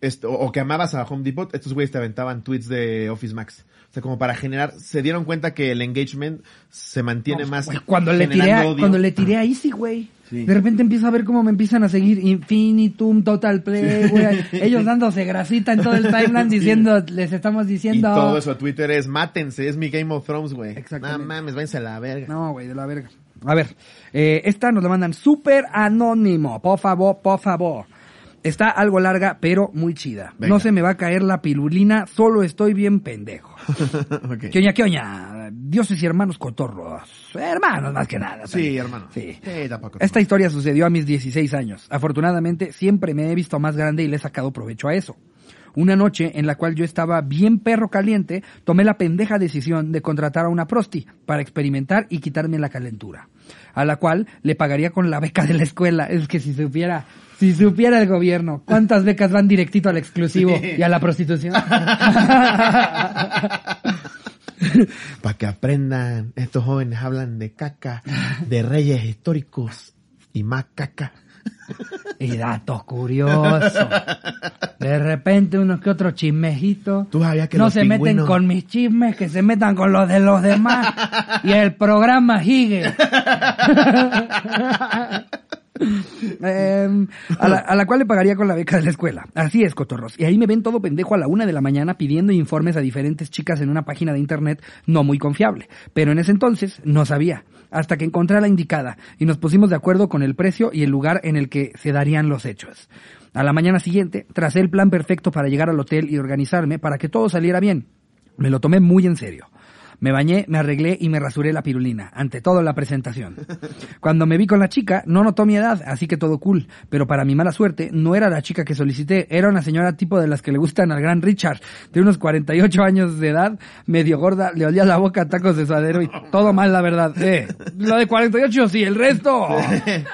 [SPEAKER 2] esto, o que amabas a Home Depot, estos güeyes te aventaban tweets de Office Max. O sea, como para generar, se dieron cuenta que el engagement se mantiene más.
[SPEAKER 1] Cuando le tiré, a,
[SPEAKER 2] odio.
[SPEAKER 1] cuando le tiré a Easy, güey.
[SPEAKER 2] Sí.
[SPEAKER 1] De repente empiezo a ver cómo me empiezan a seguir Infinitum, Total Play, güey. Ellos dándose grasita en todo el timeline diciendo, les estamos
[SPEAKER 2] Y
[SPEAKER 1] diciendo.
[SPEAKER 2] todo eso a Twitter es, mátense, es mi Game of Thrones, güey.
[SPEAKER 1] Exactamente.
[SPEAKER 2] No mames, váyanse a la verga.
[SPEAKER 1] No, güey, de la verga. A ver, eh, esta nos la mandan súper anónimo. Por favor, por favor. Está algo larga, pero muy chida.
[SPEAKER 2] Venga.
[SPEAKER 1] No se me va a caer la pilulina, solo estoy bien pendejo.
[SPEAKER 2] Ok.
[SPEAKER 1] ¿Qué oña, qué oña? Dioses y hermanos cotorros. Hermanos, más que nada.
[SPEAKER 2] Sí, hermano.
[SPEAKER 1] Sí.
[SPEAKER 2] tampoco.
[SPEAKER 1] Esta historia sucedió a mis 16 años. Afortunadamente, siempre me he visto más grande y le he sacado provecho a eso. Una noche en la cual yo estaba bien perro caliente, tomé la pendeja decisión de contratar a una prosti para experimentar y quitarme la calentura. A la cual le pagaría con la beca de la escuela. Es que si supiera, si supiera el gobierno, cuántas becas van directito al exclusivo y a la prostitución.
[SPEAKER 2] Para que aprendan, estos jóvenes hablan de caca, de reyes históricos y más caca.
[SPEAKER 1] y datos curiosos. De repente unos que otros chismejitos.
[SPEAKER 2] Tú sabías que
[SPEAKER 1] no se meten con mis chismes, que se metan con los de los demás. y el programa sigue. Em, a, la, a la cual le pagaría con la beca de la escuela. Así es, cotorros. Y ahí me ven todo pendejo a la una de la mañana pidiendo informes a diferentes chicas en una página de internet no muy confiable. Pero en ese entonces no sabía. Hasta que encontré a la indicada y nos pusimos de acuerdo con el precio y el lugar en el que se darían los hechos. A la mañana siguiente, tracé el plan perfecto para llegar al hotel y organizarme para que todo saliera bien. Me lo tomé muy en serio. Me bañé, me arreglé y me rasuré la pirulina, ante todo en la presentación. Cuando me vi con la chica, no notó mi edad, así que todo cool. Pero para mi mala suerte, no era la chica que solicité, era una señora tipo de las que le gustan al gran Richard, de unos 48 años de edad, medio gorda, le olía la boca a tacos de suadero y todo mal, la verdad. Eh, lo de 48 sí, el resto,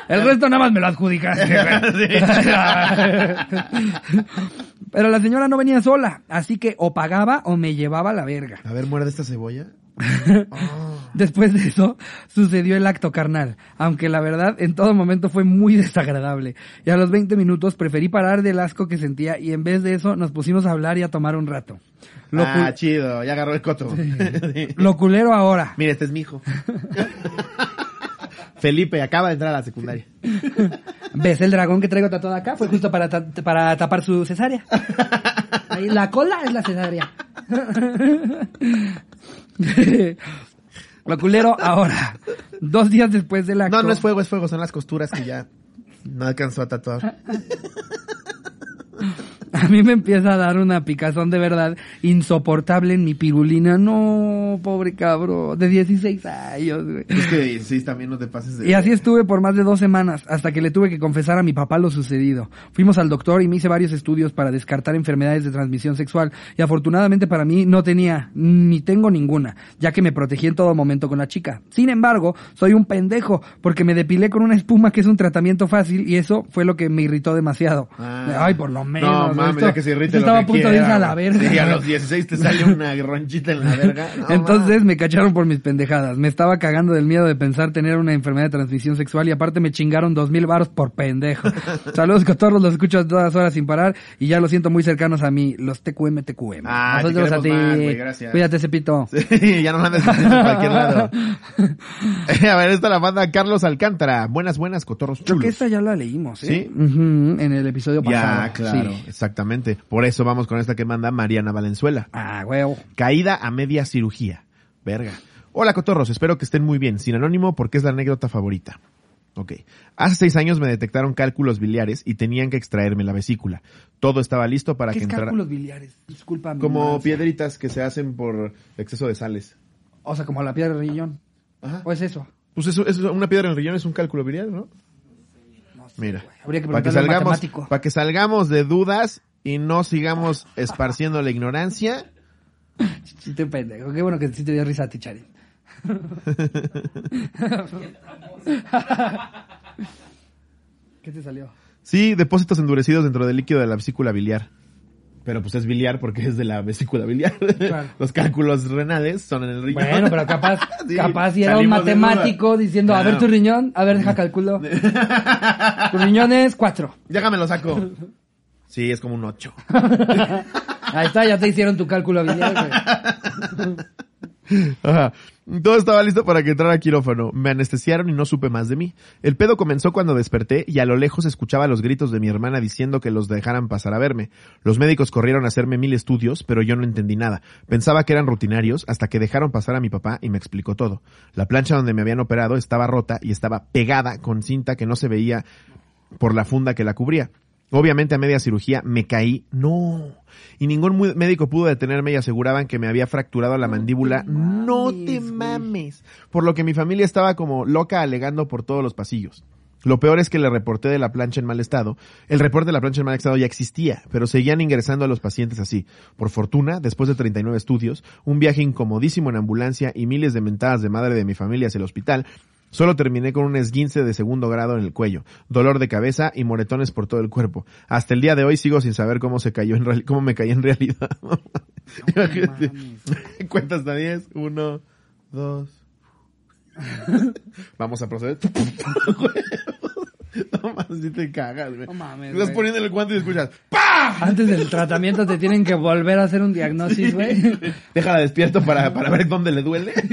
[SPEAKER 1] el resto nada más me lo adjudicaste. Pero la señora no venía sola, así que o pagaba o me llevaba a la verga.
[SPEAKER 2] A ver, muerde esta cebolla.
[SPEAKER 1] Después de eso, sucedió el acto carnal, aunque la verdad en todo momento fue muy desagradable. Y a los 20 minutos preferí parar del asco que sentía y en vez de eso nos pusimos a hablar y a tomar un rato. Lo,
[SPEAKER 2] ah, chido, ya agarró el coto. Sí.
[SPEAKER 1] lo culero ahora.
[SPEAKER 2] Mira, este es mi hijo. Felipe acaba de entrar a la secundaria.
[SPEAKER 1] ¿Ves el dragón que traigo tatuado acá? Fue justo para, ta- para tapar su cesárea. Ahí, la cola es la cesárea. Lo culero ahora. Dos días después del acto.
[SPEAKER 2] No, no es fuego, es fuego, son las costuras que ya no alcanzó a tatuar.
[SPEAKER 1] A mí me empieza a dar una picazón de verdad insoportable en mi pirulina. No, pobre cabro, de 16 años, güey.
[SPEAKER 2] Es que sí, también no te pases de...
[SPEAKER 1] Y así estuve por más de dos semanas, hasta que le tuve que confesar a mi papá lo sucedido. Fuimos al doctor y me hice varios estudios para descartar enfermedades de transmisión sexual, y afortunadamente para mí no tenía, ni tengo ninguna, ya que me protegí en todo momento con la chica. Sin embargo, soy un pendejo, porque me depilé con una espuma que es un tratamiento fácil, y eso fue lo que me irritó demasiado.
[SPEAKER 2] Ah.
[SPEAKER 1] Ay, por lo menos.
[SPEAKER 2] No, mames,
[SPEAKER 1] esto-
[SPEAKER 2] ya que se irrite
[SPEAKER 1] esto
[SPEAKER 2] lo
[SPEAKER 1] Estaba
[SPEAKER 2] que
[SPEAKER 1] a punto de irse a la verga.
[SPEAKER 2] Sí, a los 16 te sale una ronchita en la verga. No,
[SPEAKER 1] Entonces me cacharon por mis pendejadas. Me estaba cagando del miedo de pensar tener una enfermedad de transmisión sexual y aparte me chingaron dos mil baros por pendejo. Saludos cotorros, los escucho a todas horas sin parar y ya los siento muy cercanos a mí, los TQM TQM.
[SPEAKER 2] Ah,
[SPEAKER 1] Nosotros a ti.
[SPEAKER 2] más, güey, gracias.
[SPEAKER 1] Cuídate, Cepito.
[SPEAKER 2] Sí, ya no andes en cualquier lado. a ver, esta la manda Carlos Alcántara. Buenas, buenas, cotorros
[SPEAKER 1] Creo
[SPEAKER 2] chulos.
[SPEAKER 1] que esta ya la leímos, ¿eh?
[SPEAKER 2] ¿Sí?
[SPEAKER 1] En el episodio pasado.
[SPEAKER 2] Ya, claro,
[SPEAKER 1] Sí.
[SPEAKER 2] Exactamente. Por eso vamos con esta que manda Mariana Valenzuela.
[SPEAKER 1] Ah, huevo.
[SPEAKER 2] Caída a media cirugía. Verga. Hola, cotorros, espero que estén muy bien. Sin anónimo porque es la anécdota favorita. Ok. Hace seis años me detectaron cálculos biliares y tenían que extraerme la vesícula. Todo estaba listo para
[SPEAKER 1] ¿Qué
[SPEAKER 2] que
[SPEAKER 1] es
[SPEAKER 2] entrara.
[SPEAKER 1] cálculos biliares? Disculpa.
[SPEAKER 2] Como piedritas que se hacen por exceso de sales.
[SPEAKER 1] O sea, como la piedra de riñón.
[SPEAKER 2] Ajá.
[SPEAKER 1] ¿O es eso?
[SPEAKER 2] Pues eso, eso, una piedra en el riñón es un cálculo biliar, ¿no? Mira.
[SPEAKER 1] Habría que
[SPEAKER 2] Para que salgamos, para que salgamos de dudas y no sigamos esparciendo la ignorancia.
[SPEAKER 1] Sí, te pendejo. Qué bueno que sí te dio risa a ti, Charín. ¿Qué te salió?
[SPEAKER 2] Sí, depósitos endurecidos dentro del líquido de la vesícula biliar. Pero pues es biliar porque es de la vesícula biliar.
[SPEAKER 1] Claro.
[SPEAKER 2] Los cálculos renales son en el riñón.
[SPEAKER 1] Bueno, pero capaz,
[SPEAKER 2] Sí,
[SPEAKER 1] capaz si era un matemático diciendo, a ver tu riñón, a ver, deja calculo. tu riñón es cuatro.
[SPEAKER 2] Déjame lo saco. Sí, es como un 8.
[SPEAKER 1] Ahí está, ya te hicieron tu cálculo biliar, güey.
[SPEAKER 2] Ajá. Todo estaba listo para que entrara a quirófano. Me anestesiaron y no supe más de mí. El pedo comenzó cuando desperté y a lo lejos escuchaba los gritos de mi hermana diciendo que los dejaran pasar a verme. Los médicos corrieron a hacerme mil estudios, pero yo no entendí nada. Pensaba que eran rutinarios hasta que dejaron pasar a mi papá y me explicó todo. La plancha donde me habían operado estaba rota y estaba pegada con cinta que no se veía por la funda que la cubría. Obviamente a media cirugía me caí. No. Y ningún médico pudo detenerme y aseguraban que me había fracturado la mandíbula. no te mames. Por lo que mi familia estaba como loca alegando por todos los pasillos. Lo peor es que le reporté de la plancha en mal estado. El reporte de la plancha en mal estado ya existía, pero seguían ingresando a los pacientes así. Por fortuna, después de 39 estudios, un viaje incomodísimo en ambulancia y miles de mentadas de madre de mi familia hacia el hospital, Solo terminé con un esguince de segundo grado en el cuello, dolor de cabeza y moretones por todo el cuerpo. Hasta el día de hoy sigo sin saber cómo se cayó en cómo me caí en realidad. Imagínate. Cuenta hasta 10. Uno, dos. Vamos a proceder. no mames, si te cagas, güey.
[SPEAKER 1] No mames,
[SPEAKER 2] Estás poniendo el guante y escuchas ¡Pah!
[SPEAKER 1] Antes del tratamiento te tienen que volver a hacer un diagnóstico, güey.
[SPEAKER 2] Déjala despierto para, para ver dónde le duele.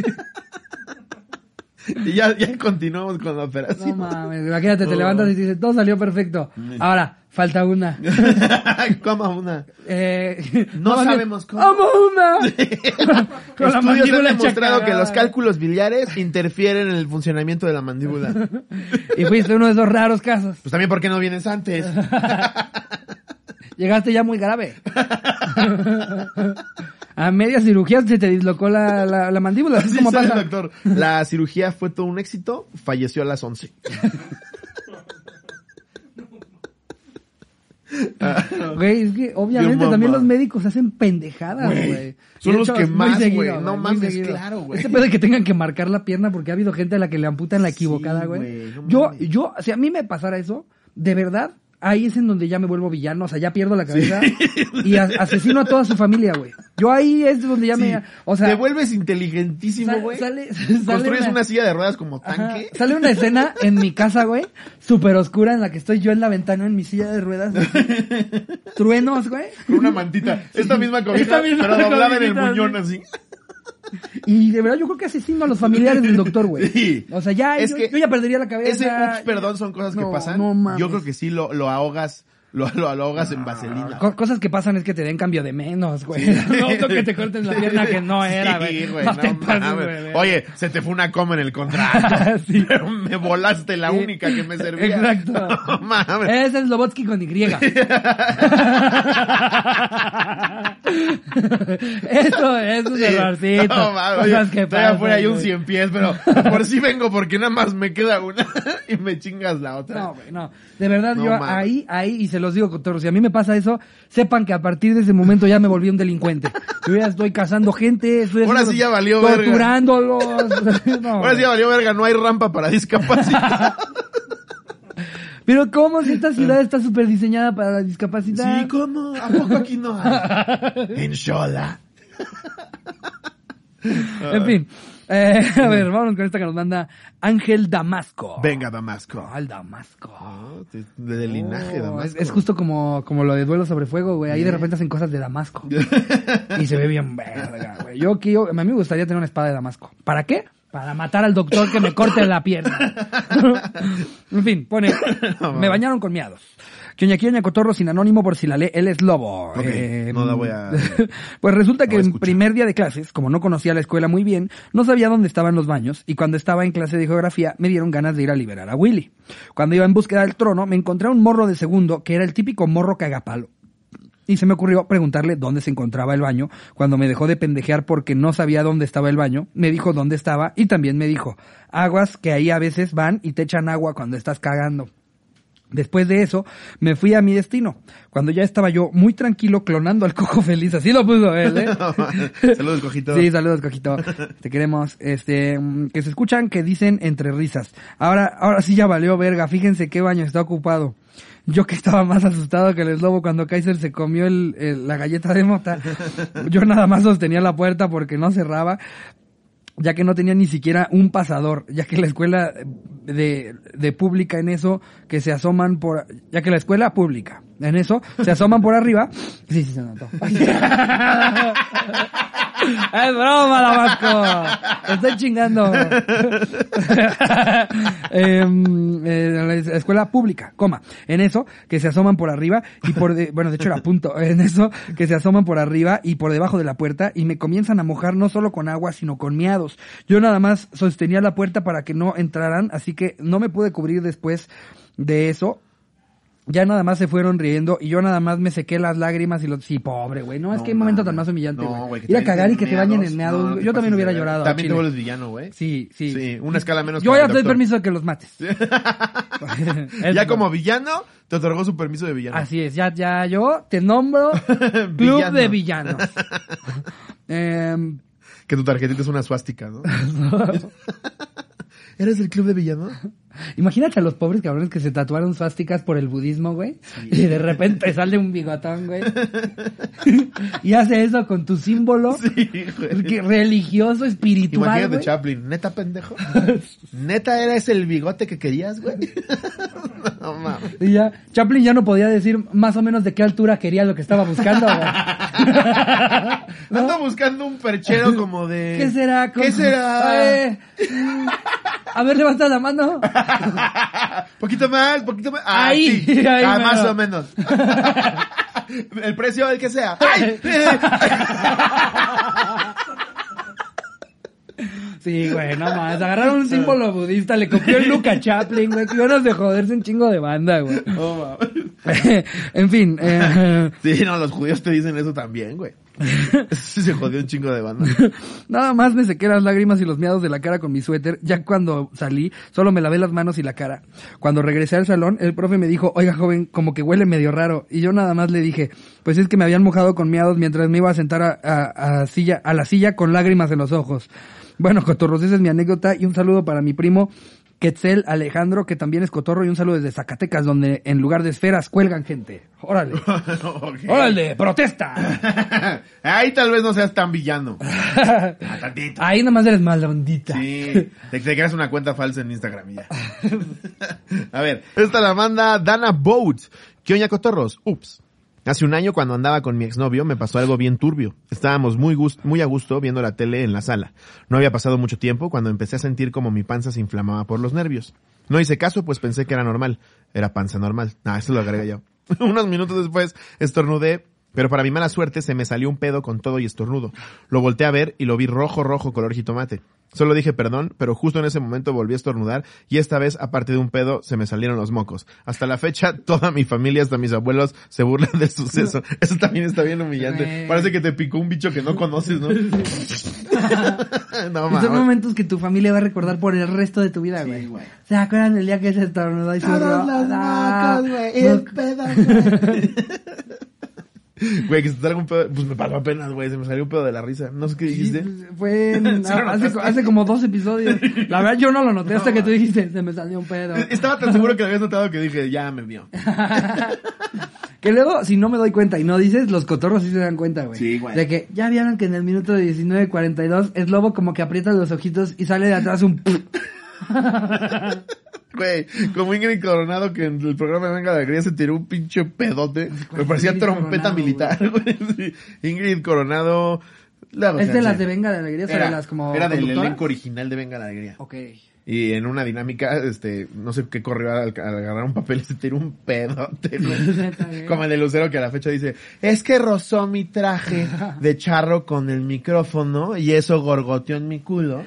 [SPEAKER 2] y ya, ya continuamos con la
[SPEAKER 1] No
[SPEAKER 2] operación.
[SPEAKER 1] mames, imagínate, te levantas y dices, todo salió perfecto. Ahora, falta una.
[SPEAKER 2] Una.
[SPEAKER 1] Eh,
[SPEAKER 2] No
[SPEAKER 1] más bien,
[SPEAKER 2] sabemos cómo.
[SPEAKER 1] ¡Amo una! Con
[SPEAKER 2] Estudios han
[SPEAKER 1] mandíbula
[SPEAKER 2] demostrado que los cálculos biliares interfieren en el funcionamiento de la mandíbula.
[SPEAKER 1] Y fuiste uno de esos raros casos.
[SPEAKER 2] Pues también, ¿por qué no vienes antes?
[SPEAKER 1] Llegaste ya muy grave. A media cirugía se te dislocó la, la, la mandíbula. Así
[SPEAKER 2] Sí,
[SPEAKER 1] como pasa.
[SPEAKER 2] doctor. La cirugía fue todo un éxito. Falleció a las 11.
[SPEAKER 1] Güey, es que obviamente también los médicos hacen pendejadas,
[SPEAKER 2] Güey, son los que más, güey. No mames, claro, güey.
[SPEAKER 1] Este pedo de que tengan que marcar la pierna porque ha habido gente a la que le amputan la equivocada, güey. yo, yo, si a mí me pasara eso, de verdad, ahí es en donde ya me vuelvo villano, o sea, ya pierdo la cabeza y asesino a toda su familia, güey. Yo ahí es donde ya
[SPEAKER 2] Sí.
[SPEAKER 1] me, o sea,
[SPEAKER 2] Te vuelves inteligentísimo,
[SPEAKER 1] sal-
[SPEAKER 2] güey.
[SPEAKER 1] sale, sale
[SPEAKER 2] Construyes
[SPEAKER 1] una-
[SPEAKER 2] una... silla de ruedas como
[SPEAKER 1] Ajá.
[SPEAKER 2] tanque.
[SPEAKER 1] Sale una escena en mi casa, güey, súper oscura en la que estoy yo en la ventana en mi silla de ruedas. Truenos, güey.
[SPEAKER 2] Con una mantita. Esta misma cobija,
[SPEAKER 1] Esta misma
[SPEAKER 2] pero doblada en el muñón así.
[SPEAKER 1] Y de verdad yo creo que asesino a los familiares del doctor, güey.
[SPEAKER 2] Sí.
[SPEAKER 1] O sea, ya,
[SPEAKER 2] Es
[SPEAKER 1] yo,
[SPEAKER 2] que
[SPEAKER 1] yo ya perdería la cabeza.
[SPEAKER 2] Ese ups, perdón, son cosas que pasan.
[SPEAKER 1] no.
[SPEAKER 2] Yo creo que sí lo, lo ahogas, lo, lo, ahogas en vaselina.
[SPEAKER 1] Co- cosas que pasan es que te den cambio de menos, güey. No, que te corten la pierna que no era, güey.
[SPEAKER 2] Sí, güey,
[SPEAKER 1] No
[SPEAKER 2] no
[SPEAKER 1] te pases, güey.
[SPEAKER 2] Oye, se te fue una coma en el contrato.
[SPEAKER 1] Sí.
[SPEAKER 2] Pero me volaste la
[SPEAKER 1] Sí.
[SPEAKER 2] única que me servía.
[SPEAKER 1] Exacto.
[SPEAKER 2] No mames.
[SPEAKER 1] Ese es Lobotsky con Y. eso, eso es
[SPEAKER 2] Sí.
[SPEAKER 1] errorcito.
[SPEAKER 2] No, mames,
[SPEAKER 1] Cosas que pasan,
[SPEAKER 2] fuera hay un cien pies, pero por si vengo porque nada más me queda una y me chingas la otra.
[SPEAKER 1] No, güey, no. De verdad, yo
[SPEAKER 2] mames.
[SPEAKER 1] ahí, ahí, y se los digo con todo, si a mí me pasa eso, sepan que a partir de ese momento ya me volví un delincuente. Yo ya estoy cazando gente, estoy
[SPEAKER 2] Ahora sí ya valió verga.
[SPEAKER 1] No,
[SPEAKER 2] Ahora sí ya valió verga, no hay rampa para discapacidad.
[SPEAKER 1] Pero ¿cómo si esta ciudad está súper diseñada para la discapacidad?
[SPEAKER 2] sí, ¿cómo? ¿A poco aquí no hay? En Xola.
[SPEAKER 1] En fin. Eh, a ver, vamos con esta que nos manda Ángel Damasco.
[SPEAKER 2] Venga, Damasco.
[SPEAKER 1] Al Damasco.
[SPEAKER 2] Ah, de- Del linaje,
[SPEAKER 1] Oh,
[SPEAKER 2] Damasco.
[SPEAKER 1] es, es justo como, como lo de duelo sobre fuego, güey. Ahí de repente hacen cosas de Damasco. y se ve bien verga, güey. Yo quiero, a mí me gustaría tener una espada de Damasco. ¿Para qué? Para matar al doctor que me corte la pierna. en fin, pone, me bañaron con miados. Quioña Cotorro sin anónimo por si la lee, él es lobo.
[SPEAKER 2] No la voy a-
[SPEAKER 1] pues resulta que en primer día de clases, como no conocía la escuela muy bien, no sabía dónde estaban los baños y cuando estaba en clase de geografía me dieron ganas de ir a liberar a Willy. Cuando iba en búsqueda del trono me encontré a un morro de segundo que era el típico morro cagapalo. Y se me ocurrió preguntarle dónde se encontraba el baño. Cuando me dejó de pendejear porque no sabía dónde estaba el baño, me dijo dónde estaba y también me dijo, aguas que ahí a veces van y te echan agua cuando estás cagando. Después de eso, me fui a mi destino. Cuando ya estaba yo muy tranquilo clonando al cojo feliz. Así lo puso él, ¿eh?
[SPEAKER 2] Saludos, cojito.
[SPEAKER 1] Sí, saludos, Cojito. Te queremos. Este, mm, que se escuchan que dicen entre risas. Ahora, ahora sí ya valió verga. Fíjense qué baño está ocupado. Yo que estaba más asustado que el eslobo cuando Kaiser se comió el, el- la galleta de mota. Yo nada más sostenía la puerta porque no cerraba. Ya que no tenía ni siquiera un pasador, ya que la escuela de, de pública en eso, que se asoman por, ya que la escuela pública en eso, se asoman por arriba, sí, sí se notó. Es broma, Damasco. Estoy chingando. Em, eh, la escuela pública, coma. En eso, que se asoman por arriba y por... de- bueno, de hecho era punto. En eso, que se asoman por arriba y por debajo de la puerta y me comienzan a mojar no solo con agua, sino con miados. Yo nada más sostenía la puerta para que no entraran, así que no me pude cubrir después de eso. Ya nada más se fueron riendo y yo nada más me sequé las lágrimas y lo... Sí, pobre, güey. No, es que hay momento
[SPEAKER 2] mames.
[SPEAKER 1] tan más humillante,
[SPEAKER 2] No,
[SPEAKER 1] güey. Ir a cagar y que te bañen en meados.
[SPEAKER 2] No,
[SPEAKER 1] yo también hubiera llorado.
[SPEAKER 2] También te vuelves villano, güey.
[SPEAKER 1] Sí, sí.
[SPEAKER 2] Sí, una escala menos
[SPEAKER 1] Yo ya
[SPEAKER 2] el
[SPEAKER 1] te doy permiso de que los mates. Es-
[SPEAKER 2] Ya como villano, te otorgó su permiso de villano.
[SPEAKER 1] Así es, ya, ya yo te nombro Club de Villanos. Em,
[SPEAKER 2] Que tu tarjetita es una suástica, ¿no? ¿Eres del club de villanos?
[SPEAKER 1] Imagínate a los pobres cabrones que se tatuaron suásticas por el budismo, güey. Y de repente sale un bigotón, güey. y hace eso con tu símbolo
[SPEAKER 2] Sí, güey.
[SPEAKER 1] religioso, espiritual,
[SPEAKER 2] Imagínate
[SPEAKER 1] güey.
[SPEAKER 2] Chaplin, neta pendejo. Neta eres el bigote que querías, güey. No mames.
[SPEAKER 1] Y ya, Chaplin ya no podía decir más o menos de qué altura quería lo que estaba buscando, güey. ¿No?
[SPEAKER 2] Ando buscando un perchero como de.
[SPEAKER 1] ¿Qué será?
[SPEAKER 2] ¿Qué será?
[SPEAKER 1] Eh, mm, a ver, levanta la mano.
[SPEAKER 2] poquito más, poquito más. Ah,
[SPEAKER 1] Ahí,
[SPEAKER 2] sí.
[SPEAKER 1] ahí
[SPEAKER 2] Ah, más o menos. el precio, el que sea. ¡Ay!
[SPEAKER 1] Sí, güey, no más. Agarraron un símbolo budista, le copió el look a Chaplin, güey. Que ganas de joderse un chingo de banda, güey. En fin, eh,
[SPEAKER 2] Sí, no, los judíos te dicen eso también, güey. Sí, se jodió un chingo de banda.
[SPEAKER 1] nada más me sequé las lágrimas y los miados de la cara con mi suéter. Ya cuando salí, solo me lavé las manos y la cara. Cuando regresé al salón, el profe me dijo, oiga joven, como que huele medio raro. Y yo nada más le dije, pues es que me habían mojado con miados mientras me iba a sentar a, a- a silla, a la silla con lágrimas en los ojos. Bueno, cotorros, esa es mi anécdota y un saludo para mi primo Quetzal Alejandro, que también es cotorro, y un saludo desde Zacatecas, donde en lugar de esferas cuelgan gente. Órale. Órale, protesta.
[SPEAKER 2] Ahí tal vez no seas tan villano. Ah, tantito.
[SPEAKER 1] Ahí nada más eres maldondita.
[SPEAKER 2] Sí, te, te creas una cuenta falsa en Instagram y ya. A ver, esta la manda Dana Boat. ¿Qué oña cotorros? Ups. Hace un año cuando andaba con mi exnovio me pasó algo bien turbio. Estábamos muy, muy a gusto viendo la tele en la sala. No había pasado mucho tiempo cuando empecé a sentir como mi panza se inflamaba por los nervios. No hice caso pues pensé que era normal. Era panza normal. Ah, eso lo agregué yo. Unos minutos después estornudé, pero para mi mala suerte se me salió un pedo con todo y estornudo. Lo volteé a ver y lo vi rojo, rojo, color jitomate. Solo dije perdón, pero justo en ese momento volví a estornudar y esta vez, aparte de un pedo, se me salieron los mocos. Hasta la fecha, toda mi familia, hasta mis abuelos, se burlan del suceso. Eso también está bien humillante. Parece que te picó un bicho que no conoces, ¿no? no
[SPEAKER 1] Y son
[SPEAKER 2] mames.
[SPEAKER 1] momentos que tu familia va a recordar por el resto de tu vida,
[SPEAKER 2] Sí,
[SPEAKER 1] güey.
[SPEAKER 2] güey.
[SPEAKER 1] ¿Se acuerdan del día que se estornudó y se
[SPEAKER 2] Todos los mocos, güey. El pedo, güey. Güey, que se te salga un pedo. Pues me pasó apenas, güey. Se me salió un pedo de la risa. No sé qué dijiste.
[SPEAKER 1] Fue en-
[SPEAKER 2] ¿Sí lo
[SPEAKER 1] hace, como dos episodios. La verdad yo no lo noté hasta que tú dijiste, se me salió un pedo.
[SPEAKER 2] Estaba tan seguro que lo habías notado que dije, ya me vio.
[SPEAKER 1] Que luego, si no me doy cuenta y no dices, los cotorros sí se dan cuenta, güey.
[SPEAKER 2] Sí, güey.
[SPEAKER 1] De que ya vieron que en el minuto de 19.42 es lobo como que aprieta los ojitos y sale de atrás un...
[SPEAKER 2] Güey, como Ingrid Coronado que en el programa de Venga la Alegría se tiró un pinche pedote. Me parecía
[SPEAKER 1] Ingrid
[SPEAKER 2] trompeta
[SPEAKER 1] Coronado,
[SPEAKER 2] militar, güey. Ingrid Coronado. la
[SPEAKER 1] Es de las de Venga de Alegría, o
[SPEAKER 2] Era,
[SPEAKER 1] de las como
[SPEAKER 2] era del elenco original de Venga la Alegría.
[SPEAKER 1] Ok.
[SPEAKER 2] Y en una dinámica, este, no sé qué corrió al, al agarrar un papel y se tiró un pedote, güey. Como el de Lucero que a la fecha dice, es que rozó mi traje de charro con el micrófono y eso gorgoteó en mi culo.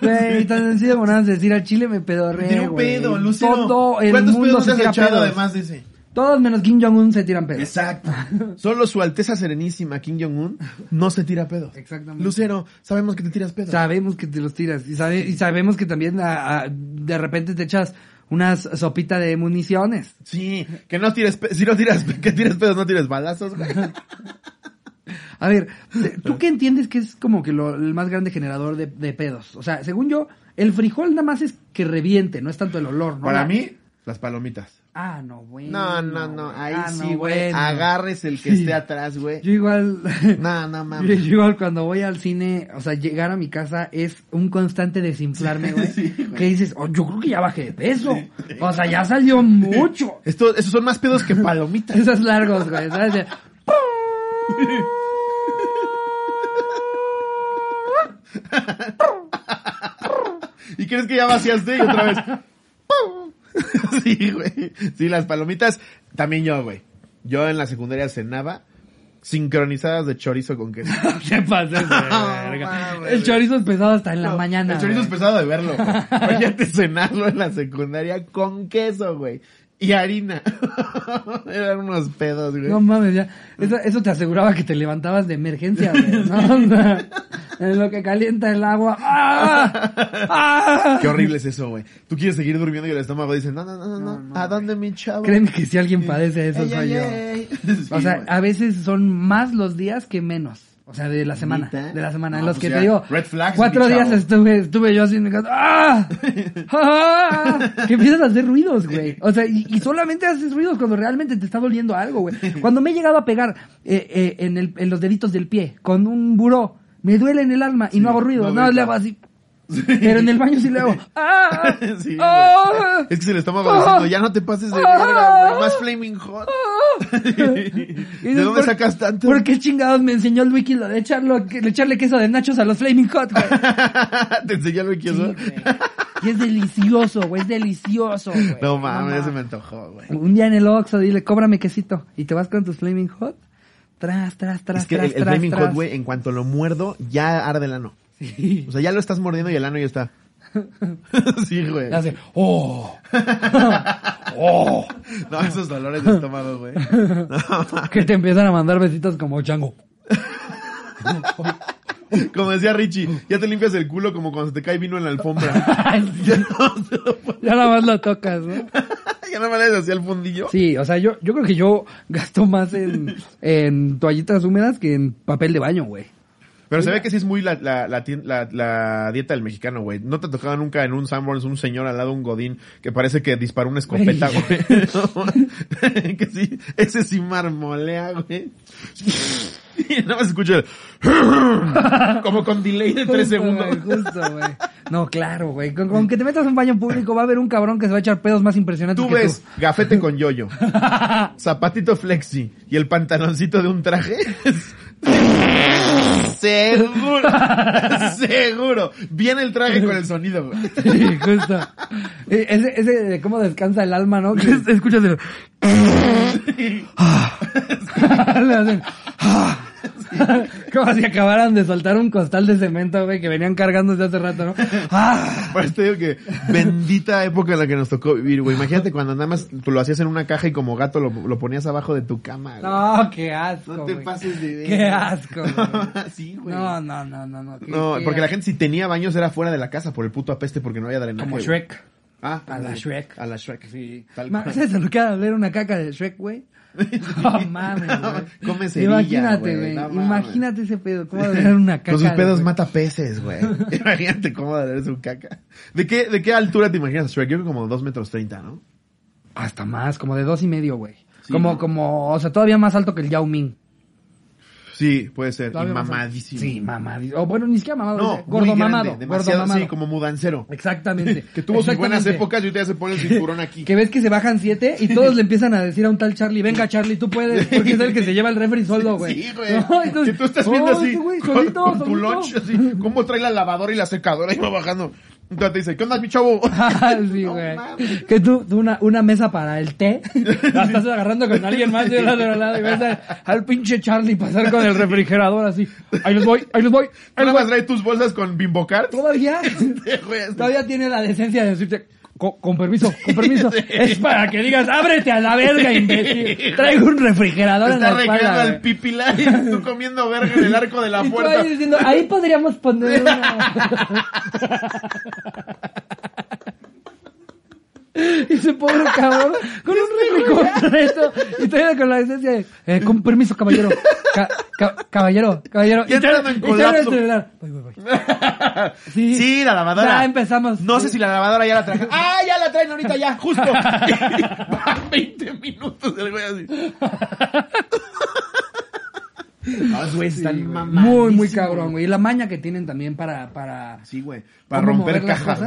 [SPEAKER 1] Güey, tan sencillo como nada más decir al chile me pedorré,
[SPEAKER 2] Tiró un pedo, Lucero.
[SPEAKER 1] Todo el
[SPEAKER 2] ¿Cuántos
[SPEAKER 1] mundo
[SPEAKER 2] pedos
[SPEAKER 1] se
[SPEAKER 2] has
[SPEAKER 1] tira
[SPEAKER 2] echado
[SPEAKER 1] pedos.
[SPEAKER 2] además de ese?
[SPEAKER 1] Todos menos Kim Jong-un se tiran pedos.
[SPEAKER 2] Exacto. Solo su Alteza Serenísima Kim Jong-un no se tira pedos.
[SPEAKER 1] Exactamente.
[SPEAKER 2] Lucero, sabemos que te tiras pedos.
[SPEAKER 1] Sabemos que te los tiras. Y, sabe- y sabemos que también a- a- de repente te echas unas sopita de municiones.
[SPEAKER 2] Sí, que no tires, si no tiras, que tires pedos, no tires balazos, güey.
[SPEAKER 1] A ver, ¿tú qué entiendes que es como que lo, el más grande generador de, de pedos? O sea, según yo, el frijol nada más es que reviente, no es tanto el olor, ¿no?
[SPEAKER 2] Para
[SPEAKER 1] La-
[SPEAKER 2] mí, las palomitas.
[SPEAKER 1] Ah, no, bueno.
[SPEAKER 2] No, no, no, ahí
[SPEAKER 1] Ah,
[SPEAKER 2] sí, güey.
[SPEAKER 1] bueno.
[SPEAKER 2] Agarres el que
[SPEAKER 1] Sí.
[SPEAKER 2] esté atrás, güey.
[SPEAKER 1] Yo igual,
[SPEAKER 2] No, no
[SPEAKER 1] yo,
[SPEAKER 2] mames.
[SPEAKER 1] yo igual cuando voy al cine, o sea, llegar a mi casa es un constante desinflarme, güey. que dices, oh, yo creo que ya bajé de peso. O sea, ya salió mucho.
[SPEAKER 2] Esto, esos son más pedos que palomitas.
[SPEAKER 1] Esos largos, güey, ¿sabes? De-
[SPEAKER 2] ¿Y crees que ya vaciaste y otra vez? sí, güey. Sí, las palomitas, también yo, güey. Yo en la secundaria cenaba sincronizadas de chorizo con queso.
[SPEAKER 1] ¿Qué pasa,
[SPEAKER 2] mames,
[SPEAKER 1] El chorizo es pesado hasta en la
[SPEAKER 2] No,
[SPEAKER 1] mañana.
[SPEAKER 2] El chorizo es pesado de verlo. Imagínate cenarlo en la secundaria con queso, güey. Y harina. Eran unos pedos, güey.
[SPEAKER 1] No mames, ya. Eso, eso te aseguraba que te levantabas de emergencia, güey. ¿no? En lo que calienta el agua. ¡Ah! ¡Ah!
[SPEAKER 2] Qué horrible es eso, güey. Tú quieres seguir durmiendo y el estómago dice, no, no, no, no, no. ¿A dónde mi chavo?
[SPEAKER 1] Créeme que si alguien padece eso
[SPEAKER 2] Ey,
[SPEAKER 1] soy
[SPEAKER 2] ey,
[SPEAKER 1] yo.
[SPEAKER 2] ey.
[SPEAKER 1] O
[SPEAKER 2] Sí,
[SPEAKER 1] sea,
[SPEAKER 2] güey.
[SPEAKER 1] a veces son más los días que menos. O sea, de la semana. De la semana. en los
[SPEAKER 2] pues
[SPEAKER 1] que
[SPEAKER 2] ya,
[SPEAKER 1] te digo.
[SPEAKER 2] red flags,
[SPEAKER 1] cuatro días estuve, estuve yo así en mi casa. ¡Ah! ¡Ah! Que empiezas a hacer ruidos, güey. O sea, y, y solamente haces ruidos cuando realmente te está doliendo algo, güey. Cuando me he llegado a pegar eh, eh, en, el, en los deditos del pie con un buró, me duele en el alma y no hago ruido.
[SPEAKER 2] no
[SPEAKER 1] No, le hago así. Pero en el baño sí le hago. ¡Ah!
[SPEAKER 2] Sí.
[SPEAKER 1] ¡Ah!
[SPEAKER 2] Es que se le estómago diciendo, ya no te pases de verga, güey. Más flaming hot. ¿De dónde
[SPEAKER 1] por-
[SPEAKER 2] sacas tanto?
[SPEAKER 1] ¿Por qué chingados me enseñó el wiki lo de echarlo, de echarle queso de nachos a los Flaming Hot, güey?
[SPEAKER 2] ¿Te enseñó que
[SPEAKER 1] Sí,
[SPEAKER 2] eso?
[SPEAKER 1] Y es delicioso, güey, es delicioso, güey.
[SPEAKER 2] No mames, ya se me antojó, güey.
[SPEAKER 1] Un día en el Oxxo, dile, cóbrame quesito. Y te vas con tus Flaming Hot. Tras, tras, tras,
[SPEAKER 2] Es que
[SPEAKER 1] tras,
[SPEAKER 2] el, el
[SPEAKER 1] tras,
[SPEAKER 2] flaming
[SPEAKER 1] tras.
[SPEAKER 2] hot, güey, en cuanto lo muerdo, ya arde el ano.
[SPEAKER 1] Sí.
[SPEAKER 2] O sea, ya lo estás mordiendo y el ano ya está. sí, güey.
[SPEAKER 1] Hace, oh. oh.
[SPEAKER 2] No, esos dolores de estómago, güey. No,
[SPEAKER 1] Que te empiezan a mandar besitos como chango.
[SPEAKER 2] como decía Richie, ya te limpias el culo como cuando se te cae vino en la alfombra. ya no se lo puedo-
[SPEAKER 1] ya nada más lo tocas, ¿no?
[SPEAKER 2] ya no me le hacía el fundillo.
[SPEAKER 1] Sí, o sea, yo, yo creo que yo gasto más en, en toallitas húmedas que en papel de baño, güey.
[SPEAKER 2] Pero se ve que sí es muy la, la, la, la- la dieta del mexicano, güey. No te tocaba nunca en un Sanborns un señor al lado de un godín que parece que disparó una escopeta, güey. que sí, ese sí marmolea, güey. Y nada más escucha el... como con delay de tres
[SPEAKER 1] Justo,
[SPEAKER 2] segundos.
[SPEAKER 1] güey, justo, güey. No, claro, güey. Con, con que te metas a un baño público va a haber un cabrón que se va a echar pedos más impresionantes
[SPEAKER 2] Tú
[SPEAKER 1] que
[SPEAKER 2] ves gafete con yoyo, zapatito flexi y el pantaloncito de un traje. Seguro, seguro. Viene el traje con el sonido, güey.
[SPEAKER 1] Sí, justo. Eh, Ese, ese de cómo descansa el alma, ¿no? Escuchas el... Le hacen... Como si acabaran de soltar un costal de cemento, güey, que venían cargando desde hace rato, ¿no? ¡Ah!
[SPEAKER 2] Por eso te digo que bendita época en la que nos tocó vivir, güey. Imagínate cuando nada más tú lo hacías en una caja y como gato lo, lo ponías abajo de tu cama, güey.
[SPEAKER 1] No, qué asco,
[SPEAKER 2] No te
[SPEAKER 1] güey.
[SPEAKER 2] pases de ver.
[SPEAKER 1] Qué asco, güey.
[SPEAKER 2] sí, güey.
[SPEAKER 1] No, no, no, no, no. qué-
[SPEAKER 2] No,
[SPEAKER 1] qué
[SPEAKER 2] porque la gente si tenía baños era fuera de la casa por el puto apeste porque no había drenaje.
[SPEAKER 1] Como. Shrek.
[SPEAKER 2] Ah,
[SPEAKER 1] A la Shrek.
[SPEAKER 2] A la Shrek. Sí. Tal cual.
[SPEAKER 1] ¿Sabes lo que era una caca de Shrek, güey? No mames, güey.
[SPEAKER 2] Come cerilla,
[SPEAKER 1] Imagínate,
[SPEAKER 2] güey, no.
[SPEAKER 1] Imagínate ese pedo. ¿Cómo oler una caca?
[SPEAKER 2] Con sus pedos mata peces, güey. Imagínate cómo debe su caca. ¿De qué, ¿De qué altura te imaginas Shrek? Yo creo que como dos metros treinta, ¿no?
[SPEAKER 1] Hasta más, como de dos y medio, güey.
[SPEAKER 2] Sí,
[SPEAKER 1] como,
[SPEAKER 2] ¿no?
[SPEAKER 1] como, o sea, todavía más alto que el Yao Ming.
[SPEAKER 2] Sí, puede ser. Y mamadísimo.
[SPEAKER 1] Sí, mamadísimo. O bueno, ni siquiera mamado.
[SPEAKER 2] No,
[SPEAKER 1] gordo
[SPEAKER 2] grande,
[SPEAKER 1] mamado.
[SPEAKER 2] demasiado,
[SPEAKER 1] gordo mamado.
[SPEAKER 2] sí, como mudancero.
[SPEAKER 1] Exactamente.
[SPEAKER 2] Que tuvo sus buenas épocas y ya se pone el cinturón aquí.
[SPEAKER 1] Que ves que se bajan siete y todos le empiezan a decir a un tal Charlie, venga Charlie, tú puedes, porque es el que se lleva el refri solo, güey.
[SPEAKER 2] Sí, güey.
[SPEAKER 1] No, entonces,
[SPEAKER 2] que tú estás viendo
[SPEAKER 1] oh,
[SPEAKER 2] así,
[SPEAKER 1] güey,
[SPEAKER 2] con,
[SPEAKER 1] solito,
[SPEAKER 2] con tu
[SPEAKER 1] solito.
[SPEAKER 2] lunch, así, cómo trae la lavadora y la secadora y va bajando. Entonces te dice, ¿qué onda, mi chavo?
[SPEAKER 1] Ah, sí,
[SPEAKER 2] No
[SPEAKER 1] güey. que tú, tú una, una mesa para el té, la estás agarrando con alguien más de un lado y ves a- al pinche Charlie pasar con el refrigerador así. Ahí los voy, ahí los voy, ahí
[SPEAKER 2] ¿Tú
[SPEAKER 1] los voy.
[SPEAKER 2] trae tus bolsas con bimbocar?
[SPEAKER 1] Todavía, todavía tiene la decencia de decirte, "Co- con, permiso, con permiso. Es para que digas, ábrete a la verga, imbécil. Traigo un refrigerador en la espalda.
[SPEAKER 2] recreando
[SPEAKER 1] güey".
[SPEAKER 2] al pipilar y tú comiendo verga en el arco de la
[SPEAKER 1] Y tú
[SPEAKER 2] puerta.
[SPEAKER 1] ahí diciendo, ahí podríamos poner una... Ese pobre cabrón, con un completo. Y todavía con la decencia de, eh, con permiso, caballero. Ca- ca- caballero, caballero.
[SPEAKER 2] Entrando en
[SPEAKER 1] y el
[SPEAKER 2] colapso.
[SPEAKER 1] celular. Voy, voy, voy. Sí.
[SPEAKER 2] Sí, la lavadora.
[SPEAKER 1] Ya empezamos.
[SPEAKER 2] No sé si la lavadora ya la traje. ¡Ah, ya la traen ahorita ya! ¡Justo! Van 20 minutos el güey así. Ah, Los güeyes están
[SPEAKER 1] Muy, muy cabrón, güey. Y la maña que tienen también para, para,
[SPEAKER 2] Sí, güey. Para
[SPEAKER 1] ¿Cómo
[SPEAKER 2] romper cajas.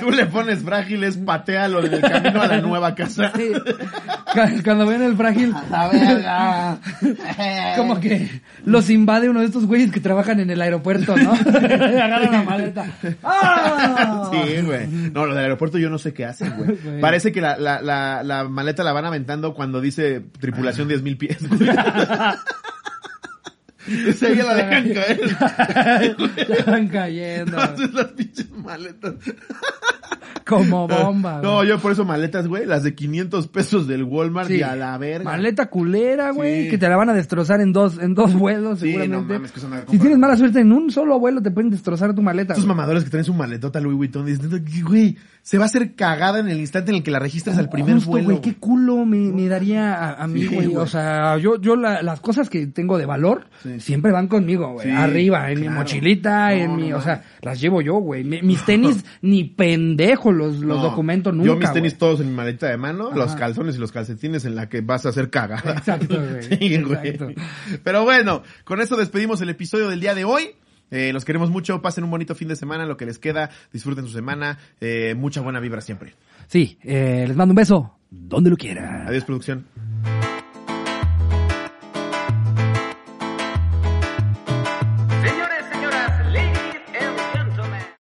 [SPEAKER 2] Tú le pones frágiles, patealo en el camino a la nueva casa.
[SPEAKER 1] Sí. Cuando ven el frágil, como que los invade uno de estos güeyes que trabajan en el aeropuerto, ¿no? Agarran la maleta. ¡Ah!
[SPEAKER 2] Sí, güey. No, lo del aeropuerto yo no sé qué hacen, güey. Parece que la, la, la, la maleta la van aventando cuando dice tripulación 10 mil pies. güey. Esa ya la dejan caer.
[SPEAKER 1] Ya van cayendo.
[SPEAKER 2] Entonces las pinches maletas.
[SPEAKER 1] Como bomba,
[SPEAKER 2] No,
[SPEAKER 1] güey.
[SPEAKER 2] yo por eso maletas, güey, las de 500 pesos del Walmart
[SPEAKER 1] Sí.
[SPEAKER 2] y a la verga.
[SPEAKER 1] Maleta culera, güey,
[SPEAKER 2] Sí.
[SPEAKER 1] que te la van a destrozar en dos, en dos vuelos,
[SPEAKER 2] Sí,
[SPEAKER 1] seguramente.
[SPEAKER 2] no mames, que son una
[SPEAKER 1] si tienes mala suerte en un solo vuelo, te pueden destrozar tu maleta.
[SPEAKER 2] Estos
[SPEAKER 1] güey.
[SPEAKER 2] mamadores que traen su maletota Louis Vuitton dicen, güey, se va a hacer cagada en el instante en el que la registras al primer
[SPEAKER 1] Justo,
[SPEAKER 2] vuelo.
[SPEAKER 1] güey, qué culo me, me daría a, a mí,
[SPEAKER 2] Sí,
[SPEAKER 1] güey.
[SPEAKER 2] güey.
[SPEAKER 1] O sea, yo, yo la- las cosas que tengo de valor
[SPEAKER 2] Sí.
[SPEAKER 1] siempre van conmigo, güey.
[SPEAKER 2] Sí,
[SPEAKER 1] Arriba, en mi
[SPEAKER 2] claro.
[SPEAKER 1] mochilita,
[SPEAKER 2] No,
[SPEAKER 1] en
[SPEAKER 2] no
[SPEAKER 1] mi, o
[SPEAKER 2] mames.
[SPEAKER 1] sea, las llevo yo, güey. Mi- Mis tenis, ni pendejo los, los
[SPEAKER 2] No,
[SPEAKER 1] documento nunca,
[SPEAKER 2] Yo mis tenis
[SPEAKER 1] güey.
[SPEAKER 2] todos en mi maleta de mano, los
[SPEAKER 1] Ajá.
[SPEAKER 2] calzones y los calcetines en la que vas a hacer cagada.
[SPEAKER 1] Exacto, güey.
[SPEAKER 2] Sí, güey. Pero bueno, con eso despedimos el episodio del día de hoy. Eh, los queremos mucho, pasen un bonito fin de semana, lo que les queda, disfruten su semana, eh, mucha buena vibra siempre.
[SPEAKER 1] Sí, eh, les mando un beso, donde lo quieran.
[SPEAKER 2] Adiós, producción.